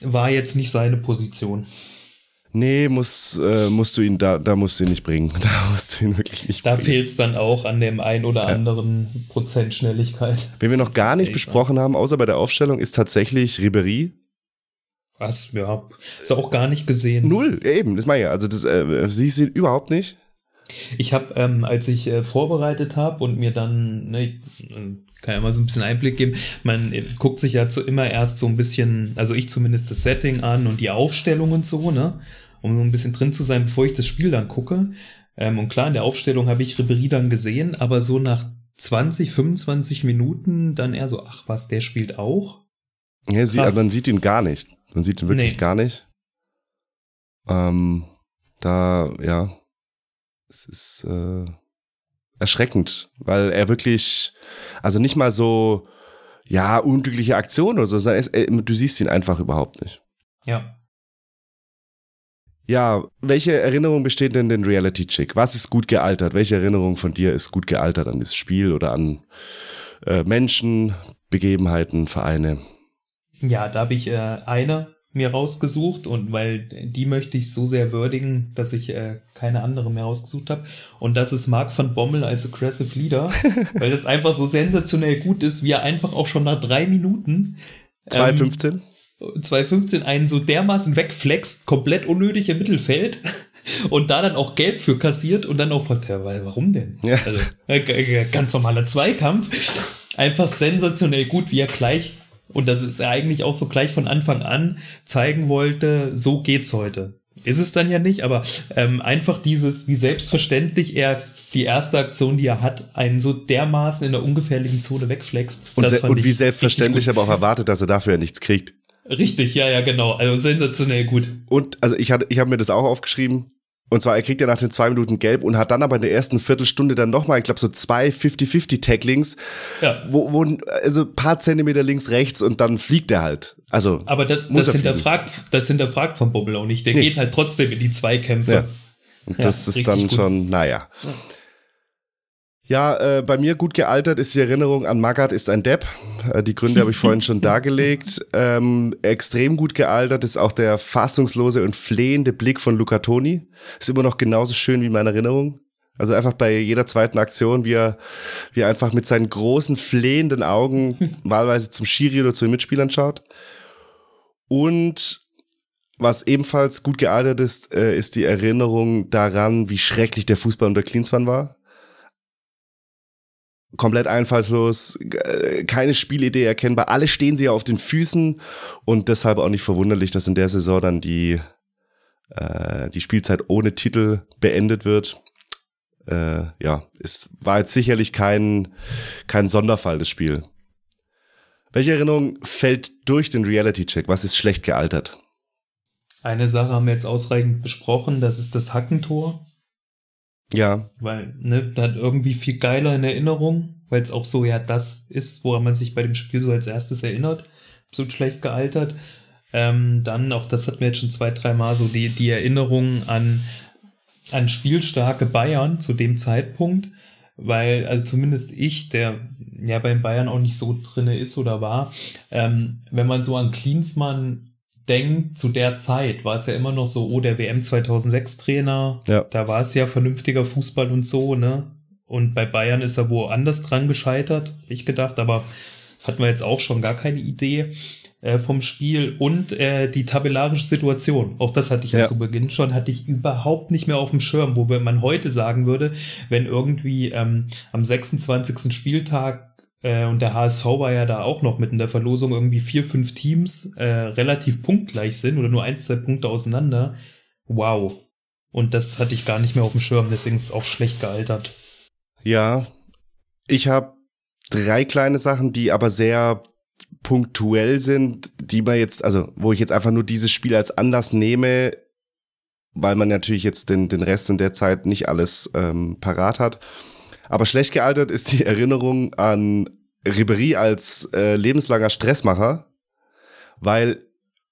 War jetzt nicht seine Position. Nee, muss, äh, musst du ihn, da, da musst du ihn nicht bringen. Da musst du ihn wirklich nicht da bringen. Da fehlt es dann auch an dem ein oder ja. anderen Prozent Schnelligkeit. Wen wir noch gar nicht besprochen haben, außer bei der Aufstellung, ist tatsächlich Ribery. Was? Ja, ist auch gar nicht gesehen. Null, eben, das meine ich ja. Also das, äh, siehst du überhaupt nicht. Ich habe, ähm, als ich äh, vorbereitet habe und mir dann, ne, kann ja mal so ein bisschen Einblick geben, man äh, guckt sich ja zu immer erst so ein bisschen, also ich zumindest das Setting an und die Aufstellung und so, ne, um so ein bisschen drin zu sein, bevor ich das Spiel dann gucke. Ähm, und klar, in der Aufstellung habe ich Ribery dann gesehen, aber so nach 20, 25 Minuten dann eher so, ach was, der spielt auch. Ja, sie, also man sieht ihn gar nicht. Man sieht ihn wirklich nee. gar nicht. Ähm, da, ja, es ist äh, erschreckend, weil er wirklich, also nicht mal so, ja, unglückliche Aktionen oder so, sondern es, äh, du siehst ihn einfach überhaupt nicht. Ja. Ja, welche Erinnerung besteht denn den Reality Chick? Was ist gut gealtert? Welche Erinnerung von dir ist gut gealtert an das Spiel oder an äh, Menschen, Begebenheiten, Vereine? Ja, da habe ich äh, eine mir rausgesucht und weil die möchte ich so sehr würdigen, dass ich äh, keine andere mehr rausgesucht habe. Und das ist Mark van Bommel als Aggressive Leader, weil das einfach so sensationell gut ist, wie er einfach auch schon nach drei Minuten 2,15? Ähm, 2,15 einen so dermaßen wegflext, komplett unnötig im Mittelfeld und da dann auch gelb für kassiert und dann auch fragt, ja, warum denn? Ja. Also, äh, ganz normaler Zweikampf. Einfach sensationell gut, wie er gleich und das ist er eigentlich auch so gleich von Anfang an zeigen wollte, so geht's heute. Ist es dann ja nicht, aber ähm, einfach dieses, wie selbstverständlich er die erste Aktion, die er hat, einen so dermaßen in der ungefährlichen Zone wegflext. Und, und wie selbstverständlich aber auch erwartet, dass er dafür ja nichts kriegt. Richtig, ja, ja, genau. Also sensationell gut. Und also ich hatte, ich habe mir das auch aufgeschrieben. Und zwar, er kriegt ja nach den zwei Minuten gelb und hat dann aber in der ersten Viertelstunde dann nochmal, ich glaube, so zwei 50-50-Tacklings, ja. wo, wo also paar Zentimeter links, rechts und dann fliegt er halt. Also. Aber das, das hinterfragt, das hinterfragt von Bobbel auch nicht. Der nee. geht halt trotzdem in die Zweikämpfe. Ja. Und das ja, ist dann gut. schon, naja. Ja, äh, bei mir gut gealtert ist die Erinnerung an Magath ist ein Depp. Äh, die Gründe habe ich vorhin schon dargelegt. Ähm, extrem gut gealtert ist auch der fassungslose und flehende Blick von Luca Toni. Ist immer noch genauso schön wie meine Erinnerung. Also einfach bei jeder zweiten Aktion, wie er, wie er einfach mit seinen großen flehenden Augen wahlweise zum Schiri oder zu den Mitspielern schaut. Und was ebenfalls gut gealtert ist, äh, ist die Erinnerung daran, wie schrecklich der Fußball unter Klinsmann war komplett einfallslos, keine Spielidee erkennbar. Alle stehen sie ja auf den Füßen und deshalb auch nicht verwunderlich, dass in der Saison dann die, äh, die Spielzeit ohne Titel beendet wird. Äh, ja, es war jetzt sicherlich kein, kein Sonderfall, das Spiel. Welche Erinnerung fällt durch den Reality-Check? Was ist schlecht gealtert? Eine Sache haben wir jetzt ausreichend besprochen, das ist das Hackentor. Ja. Weil, ne, da hat irgendwie viel geiler in Erinnerung, weil es auch so ja das ist, woran man sich bei dem Spiel so als erstes erinnert. Absolut schlecht gealtert. Ähm, dann, auch das hatten wir jetzt schon zwei, dreimal so die, die Erinnerung an, an spielstarke Bayern zu dem Zeitpunkt, weil, also zumindest ich, der ja beim Bayern auch nicht so drinne ist oder war, ähm, wenn man so an Klinsmann denkt, zu der Zeit war es ja immer noch so, oh, der WM 2006 Trainer, ja. da war es ja vernünftiger Fußball und so, ne? Und bei Bayern ist er woanders dran gescheitert, ich gedacht, aber hatten wir jetzt auch schon gar keine Idee äh, vom Spiel und äh, die tabellarische Situation. Auch das hatte ich ja, ja zu Beginn schon, hatte ich überhaupt nicht mehr auf dem Schirm, wo man heute sagen würde, wenn irgendwie ähm, am 26. Spieltag äh, und der HSV war ja da auch noch mit in der Verlosung irgendwie vier, fünf Teams äh, relativ punktgleich sind oder nur ein, zwei Punkte auseinander. Wow. Und das hatte ich gar nicht mehr auf dem Schirm, deswegen ist es auch schlecht gealtert. Ja, ich habe drei kleine Sachen, die aber sehr punktuell sind, die man jetzt, also wo ich jetzt einfach nur dieses Spiel als Anlass nehme, weil man natürlich jetzt den, den Rest in der Zeit nicht alles ähm, parat hat. Aber schlecht gealtert ist die Erinnerung an Ribery als äh, lebenslanger Stressmacher, weil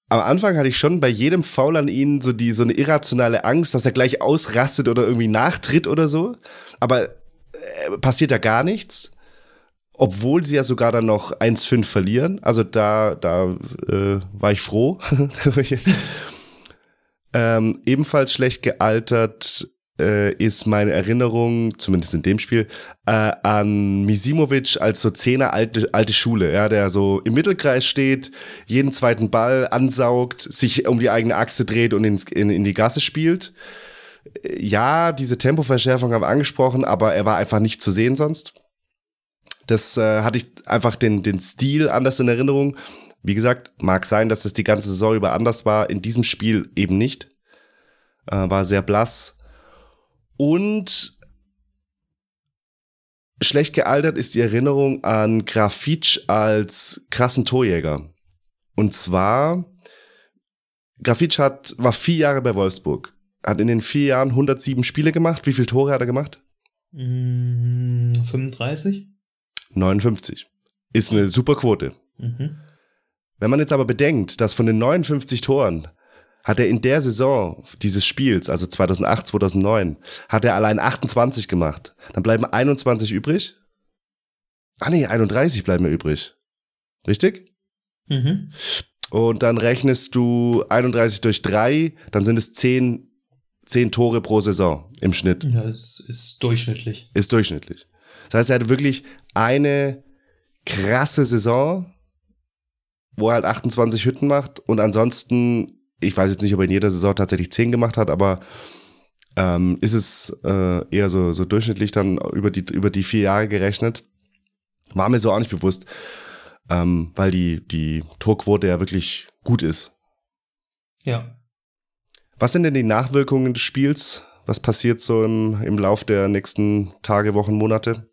am Anfang hatte ich schon bei jedem Foul an ihn so die so eine irrationale Angst, dass er gleich ausrastet oder irgendwie nachtritt oder so. Aber äh, passiert ja gar nichts, obwohl sie ja sogar dann noch 1-5 verlieren. Also da da äh, war ich froh. ähm, ebenfalls schlecht gealtert äh, ist meine Erinnerung, zumindest in dem Spiel, äh, an Misimovic als so Zehner alte, alte Schule, ja, der so im Mittelkreis steht, jeden zweiten Ball ansaugt, sich um die eigene Achse dreht und ins, in, in die Gasse spielt. ja, diese Tempoverschärfung haben wir angesprochen, aber er war einfach nicht zu sehen sonst. Das äh, hatte ich einfach den, den Stil anders in Erinnerung. Wie gesagt, mag sein, dass es die ganze Saison über anders war. In diesem Spiel eben nicht. Äh, war sehr blass. Und schlecht gealtert ist die Erinnerung an Grafitsch als krassen Torjäger. Und zwar, Grafitsch hat, war vier Jahre bei Wolfsburg. Hat in den vier Jahren 107 Spiele gemacht. Wie viele Tore hat er gemacht? 35? Mm, 59. Ist eine super Quote. Mhm. Wenn man jetzt aber bedenkt, dass von den 59 Toren hat er in der Saison dieses Spiels, also 2008, 2009, hat er allein 28 gemacht. Dann bleiben 21 übrig. Ah nee, 31 bleiben mir übrig. Richtig? Mhm. Und dann rechnest du 31 durch 3, dann sind es 10, 10 Tore pro Saison im Schnitt. Ja, es ist durchschnittlich. Ist durchschnittlich. Das heißt, er hatte wirklich eine krasse Saison, wo er halt 28 Hütten macht und ansonsten ich weiß jetzt nicht, ob er in jeder Saison tatsächlich zehn gemacht hat, aber ähm, ist es äh, eher so, so durchschnittlich dann über die, über die vier Jahre gerechnet. War mir so auch nicht bewusst, ähm, weil die, die Torquote ja wirklich gut ist. Ja. Was sind denn die Nachwirkungen des Spiels? Was passiert so im, im Lauf der nächsten Tage, Wochen, Monate?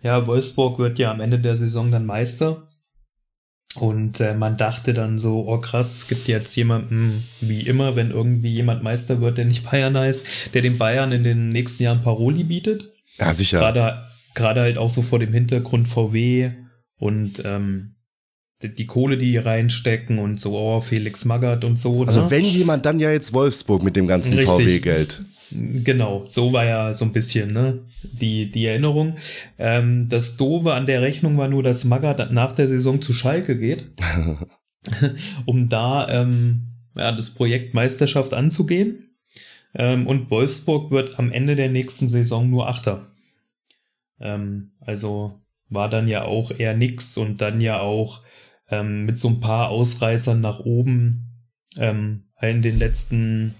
Ja, Wolfsburg wird ja am Ende der Saison dann Meister. Und äh, man dachte dann so, oh krass, es gibt jetzt jemanden, wie immer, wenn irgendwie jemand Meister wird, der nicht Bayern heißt, der den Bayern in den nächsten Jahren Paroli bietet. Ja, sicher. Gerade, gerade halt auch so vor dem Hintergrund VW und ähm, die, Kohle, die reinstecken und so, oh, Felix Magath und so. Also ne? wenn jemand, dann ja jetzt Wolfsburg mit dem ganzen VW-Geld. Genau, so war ja so ein bisschen ne, die, die Erinnerung. Ähm, das Doofe an der Rechnung war nur, dass Magath nach der Saison zu Schalke geht, um da ähm, ja, das Projekt Meisterschaft anzugehen. Ähm, und Wolfsburg wird am Ende der nächsten Saison nur Achter. Ähm, also war dann ja auch eher nix und dann ja auch ähm, mit so ein paar Ausreißern nach oben ähm, in den letzten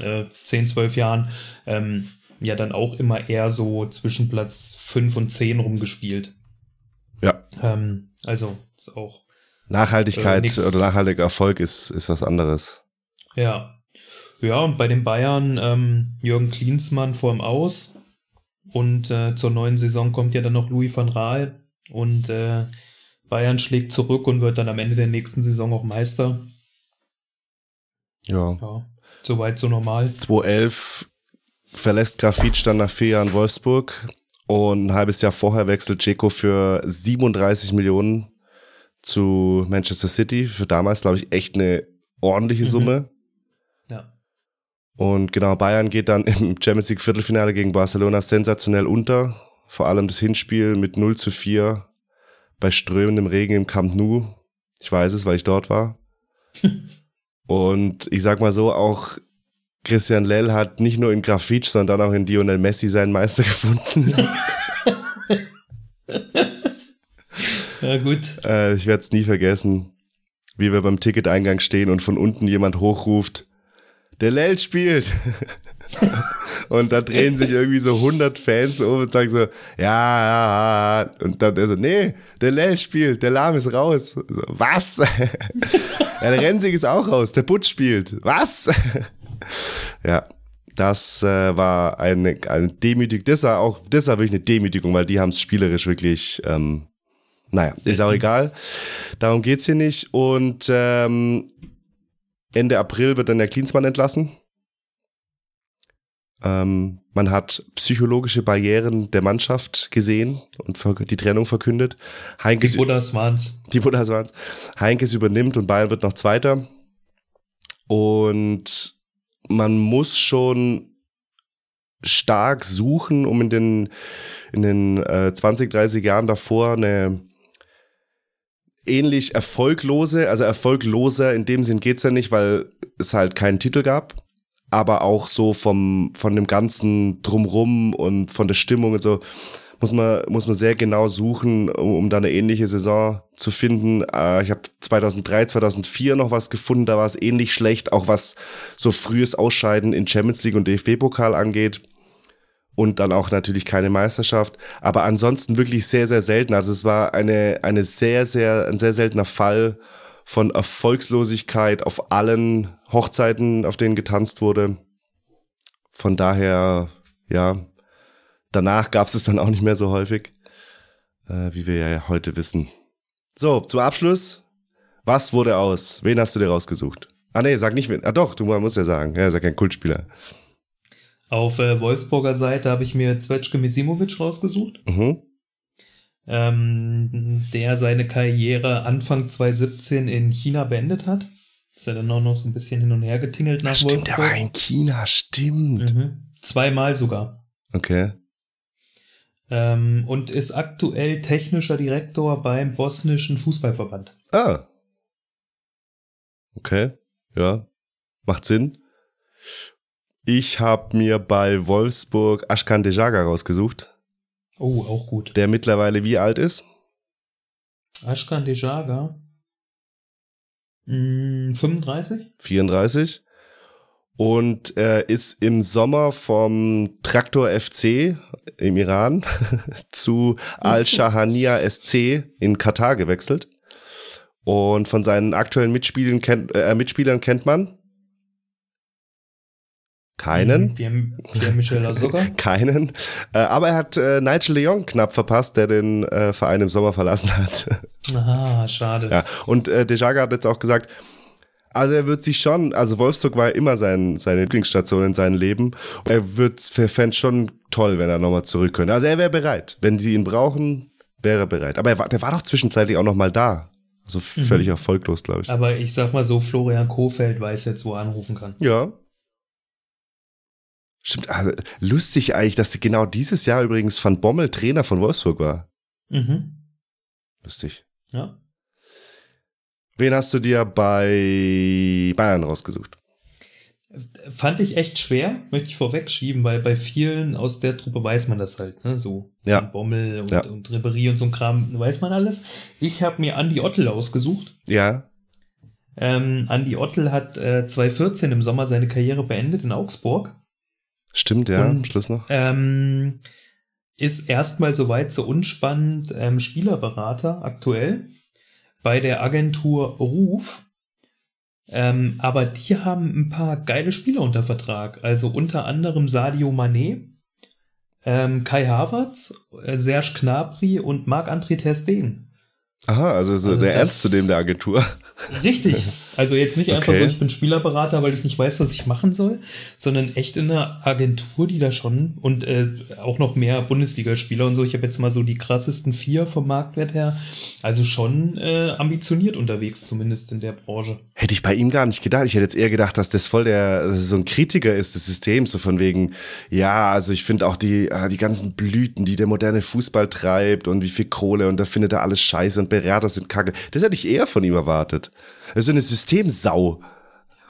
äh, 10, 12 Jahren ähm, ja dann auch immer eher so zwischen Platz 5 und 10 rumgespielt. Ja. Ähm, also ist auch. Nachhaltigkeit äh, oder nachhaltiger Erfolg ist, ist was anderes. Ja. Ja, und bei den Bayern ähm, Jürgen Klinsmann vorm Aus. Und äh, zur neuen Saison kommt ja dann noch Louis van Raal. Und äh, Bayern schlägt zurück und wird dann am Ende der nächsten Saison auch Meister. Ja. ja. Soweit so normal. 2011 verlässt Grafitsch dann nach vier Jahren Wolfsburg und ein halbes Jahr vorher wechselt Dzeko für 37 Millionen zu Manchester City. Für damals, glaube ich, echt eine ordentliche mhm. Summe. Mhm. Ja. Und genau, Bayern geht dann im Champions League Viertelfinale gegen Barcelona sensationell unter. Vor allem das Hinspiel mit 0 zu 4 bei strömendem Regen im Camp Nou. Ich weiß es, weil ich dort war. Und ich sag mal so, auch Christian Lell hat nicht nur in Grafitsch, sondern auch in Lionel Messi seinen Meister gefunden. ja, gut. Äh, ich werde es nie vergessen, wie wir beim Ticketeingang stehen und von unten jemand hochruft, der Lell spielt. und da drehen sich irgendwie so 100 Fans um und sagen so, ja, ja, ja. Und dann er so, nee, der Lell spielt, der Lahm ist raus. So, was? ja, der Rensig ist auch raus, der Butch spielt. Was? ja, das äh, war eine, eine Demütigung. Das war auch, das war wirklich eine Demütigung, weil die haben es spielerisch wirklich, ähm, naja, ist auch egal. Darum geht's hier nicht. Und ähm, Ende April wird dann der Klinsmann entlassen. Ähm, man hat psychologische Barrieren der Mannschaft gesehen und die Trennung verkündet. Heinkes, die Buddhas waren's. Die Buddhas waren's. Heinkes übernimmt und Bayern wird noch Zweiter. Und man muss schon stark suchen, um in den, in den äh, 20, 30 Jahren davor eine ähnlich erfolglose, also erfolgloser in dem Sinn geht's ja nicht, weil es halt keinen Titel gab aber auch so vom, von dem ganzen Drumrum und von der Stimmung und so. muss man, muss man sehr genau suchen, um, um da eine ähnliche Saison zu finden. Äh, ich habe 2003, 2004 noch was gefunden, da war es ähnlich schlecht, auch was so frühes Ausscheiden in Champions League und DFB-Pokal angeht. Und dann auch natürlich keine Meisterschaft. Aber ansonsten wirklich sehr, sehr selten. Also es war eine, eine sehr, sehr, ein sehr seltener Fall von Erfolgslosigkeit auf allen Hochzeiten, auf denen getanzt wurde. Von daher, ja, danach gab es es dann auch nicht mehr so häufig, äh, wie wir ja heute wissen. So, zum Abschluss. Was wurde aus? Wen hast du dir rausgesucht? Ah nee, sag nicht wen. Ah doch, du musst ja sagen. Er ist ja kein Kultspieler. Auf äh, Wolfsburger Seite habe ich mir Zwetschke Misimovic rausgesucht. Mhm. Ähm, der seine Karriere Anfang 2017 in China beendet hat. Ist er dann auch noch so ein bisschen hin und her getingelt nach stimmt, Wolfsburg. der war in China, stimmt. Mhm. Zweimal sogar. Okay. Ähm, und ist aktuell technischer Direktor beim bosnischen Fußballverband. Ah. Okay. Ja. Macht Sinn. Ich habe mir bei Wolfsburg Ashkan Dejaga rausgesucht, Oh, auch gut. der mittlerweile wie alt ist? Ashkan Dejaga. Mm, 35? 34. Und er ist im Sommer vom Traktor FC im Iran zu Al-Shahania SC in Katar gewechselt. Und von seinen aktuellen Mitspielern kennt, äh, Mitspielern kennt man keinen. Pierre, Pierre Michel Azoka. Keinen. Äh, aber er hat äh, Nigel Leon knapp verpasst, der den äh, Verein im Sommer verlassen hat. Aha, schade. ja. Und äh, Dejaga hat jetzt auch gesagt, also er wird sich schon, also Wolfsburg war immer sein, seine Lieblingsstation in seinem Leben. Er wird fände schon toll, wenn er nochmal zurück könnte. Also er wäre bereit. Wenn sie ihn brauchen, wäre er bereit. Aber er war, der war doch zwischenzeitlich auch nochmal da. Also völlig erfolglos, glaube ich. Aber ich sag mal so, Florian Kofeld weiß jetzt, wo er anrufen kann. Ja. Stimmt, also lustig eigentlich, dass genau dieses Jahr übrigens Van Bommel Trainer von Wolfsburg war. Mhm. Lustig. Ja. Wen hast du dir bei Bayern rausgesucht? Fand ich echt schwer, möchte ich vorwegschieben, weil bei vielen aus der Truppe weiß man das halt, ne? So Ja. Van Bommel und, Ja. und Ribery und so ein Kram, weiß man alles. Ich habe mir Andi Ottel ausgesucht. Ja. Ähm, Andi Ottel hat äh, 2014 im Sommer seine Karriere beendet in Augsburg. Stimmt, ja, am Und- Schluss noch. Ähm, ist erstmal soweit so unspannend ähm, Spielerberater aktuell bei der Agentur Ruf. Ähm, aber die haben ein paar geile Spieler unter Vertrag. Also unter anderem Sadio Mané, ähm, Kai Havertz, äh, Serge Gnabry und Marc-André Ter Stegen. Aha, also, so Also der das- Ernst zu dem der Agentur. Richtig. Also jetzt nicht einfach Okay. so, ich bin Spielerberater, weil ich nicht weiß, was ich machen soll, sondern echt in einer Agentur, die da schon und äh, auch noch mehr Bundesligaspieler und so. Ich habe jetzt mal so die krassesten vier vom Marktwert her. Also schon äh, ambitioniert unterwegs, zumindest in der Branche. Hätte ich bei ihm gar nicht gedacht. Ich hätte jetzt eher gedacht, dass das voll der, dass es so ein Kritiker ist des Systems, so von wegen, ja, also ich finde auch die, äh, die ganzen Blüten, die der moderne Fußball treibt und wie viel Kohle und da findet er alles scheiße und Berater sind kacke. Das hätte ich eher von ihm erwartet. Also eine Systemsau.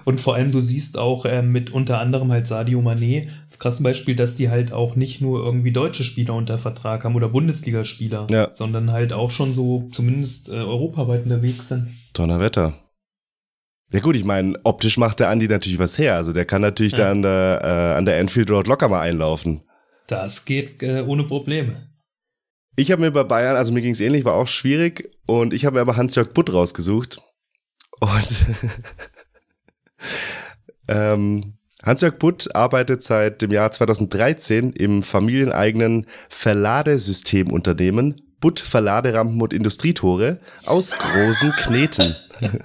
Und vor allem, du siehst auch äh, mit unter anderem halt Sadio Mané, das krasse Beispiel, dass die halt auch nicht nur irgendwie deutsche Spieler unter Vertrag haben oder Bundesligaspieler, Ja. sondern halt auch schon so zumindest äh, europaweit unterwegs sind. Donnerwetter. Ja gut, ich meine, optisch macht der Andi natürlich was her. Also der kann natürlich Ja. da an der, äh, an der Anfield Road locker mal einlaufen. Das geht äh, ohne Probleme. Ich habe mir bei Bayern, also mir ging es ähnlich, war auch schwierig. Und ich habe mir aber Hans-Jörg Butt rausgesucht. Und ähm, Hans-Jörg Butt arbeitet seit dem Jahr 2013 im familieneigenen Verladesystemunternehmen Butt Verladerampen und Industrietore aus großen Kneten.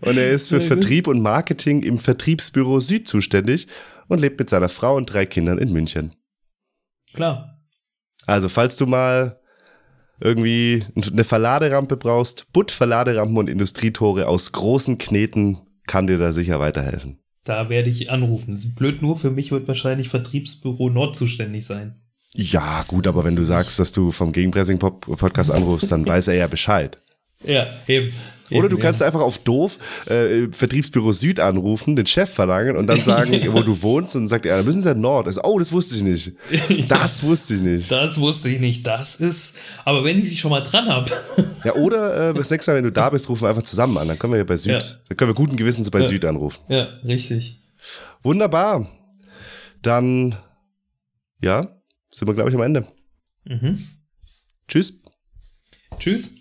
und er ist für. Vertrieb und Marketing im Vertriebsbüro Süd zuständig und lebt mit seiner Frau und drei Kindern in München. Klar. Also, falls du mal irgendwie eine Verladerampe brauchst, Butt Verladerampen und Industrietore aus großen Kneten kann dir da sicher weiterhelfen. Da werde ich anrufen. Blöd nur, für mich wird wahrscheinlich Vertriebsbüro Nord zuständig sein. Ja, gut, aber wenn du sagst, dass du vom Gegenpressing-Podcast anrufst, dann weiß er ja Bescheid. Ja, eben. Oder du kannst ja. einfach auf doof äh, Vertriebsbüro Süd anrufen, den Chef verlangen und dann sagen, wo du wohnst und dann sagt er, da müssen sie ja Nord. Also, oh, das wusste ich nicht. Das wusste ich nicht. Das wusste ich nicht. Das ist. Aber wenn ich sie schon mal dran habe. Ja, oder äh, das nächste Mal, wenn du da bist, rufen wir einfach zusammen an. Dann können wir ja bei Süd, Ja. dann können wir guten Gewissens bei Süd anrufen. ja, richtig. Wunderbar. Dann, ja, sind wir, glaube ich, am Ende. Mhm. Tschüss. Tschüss.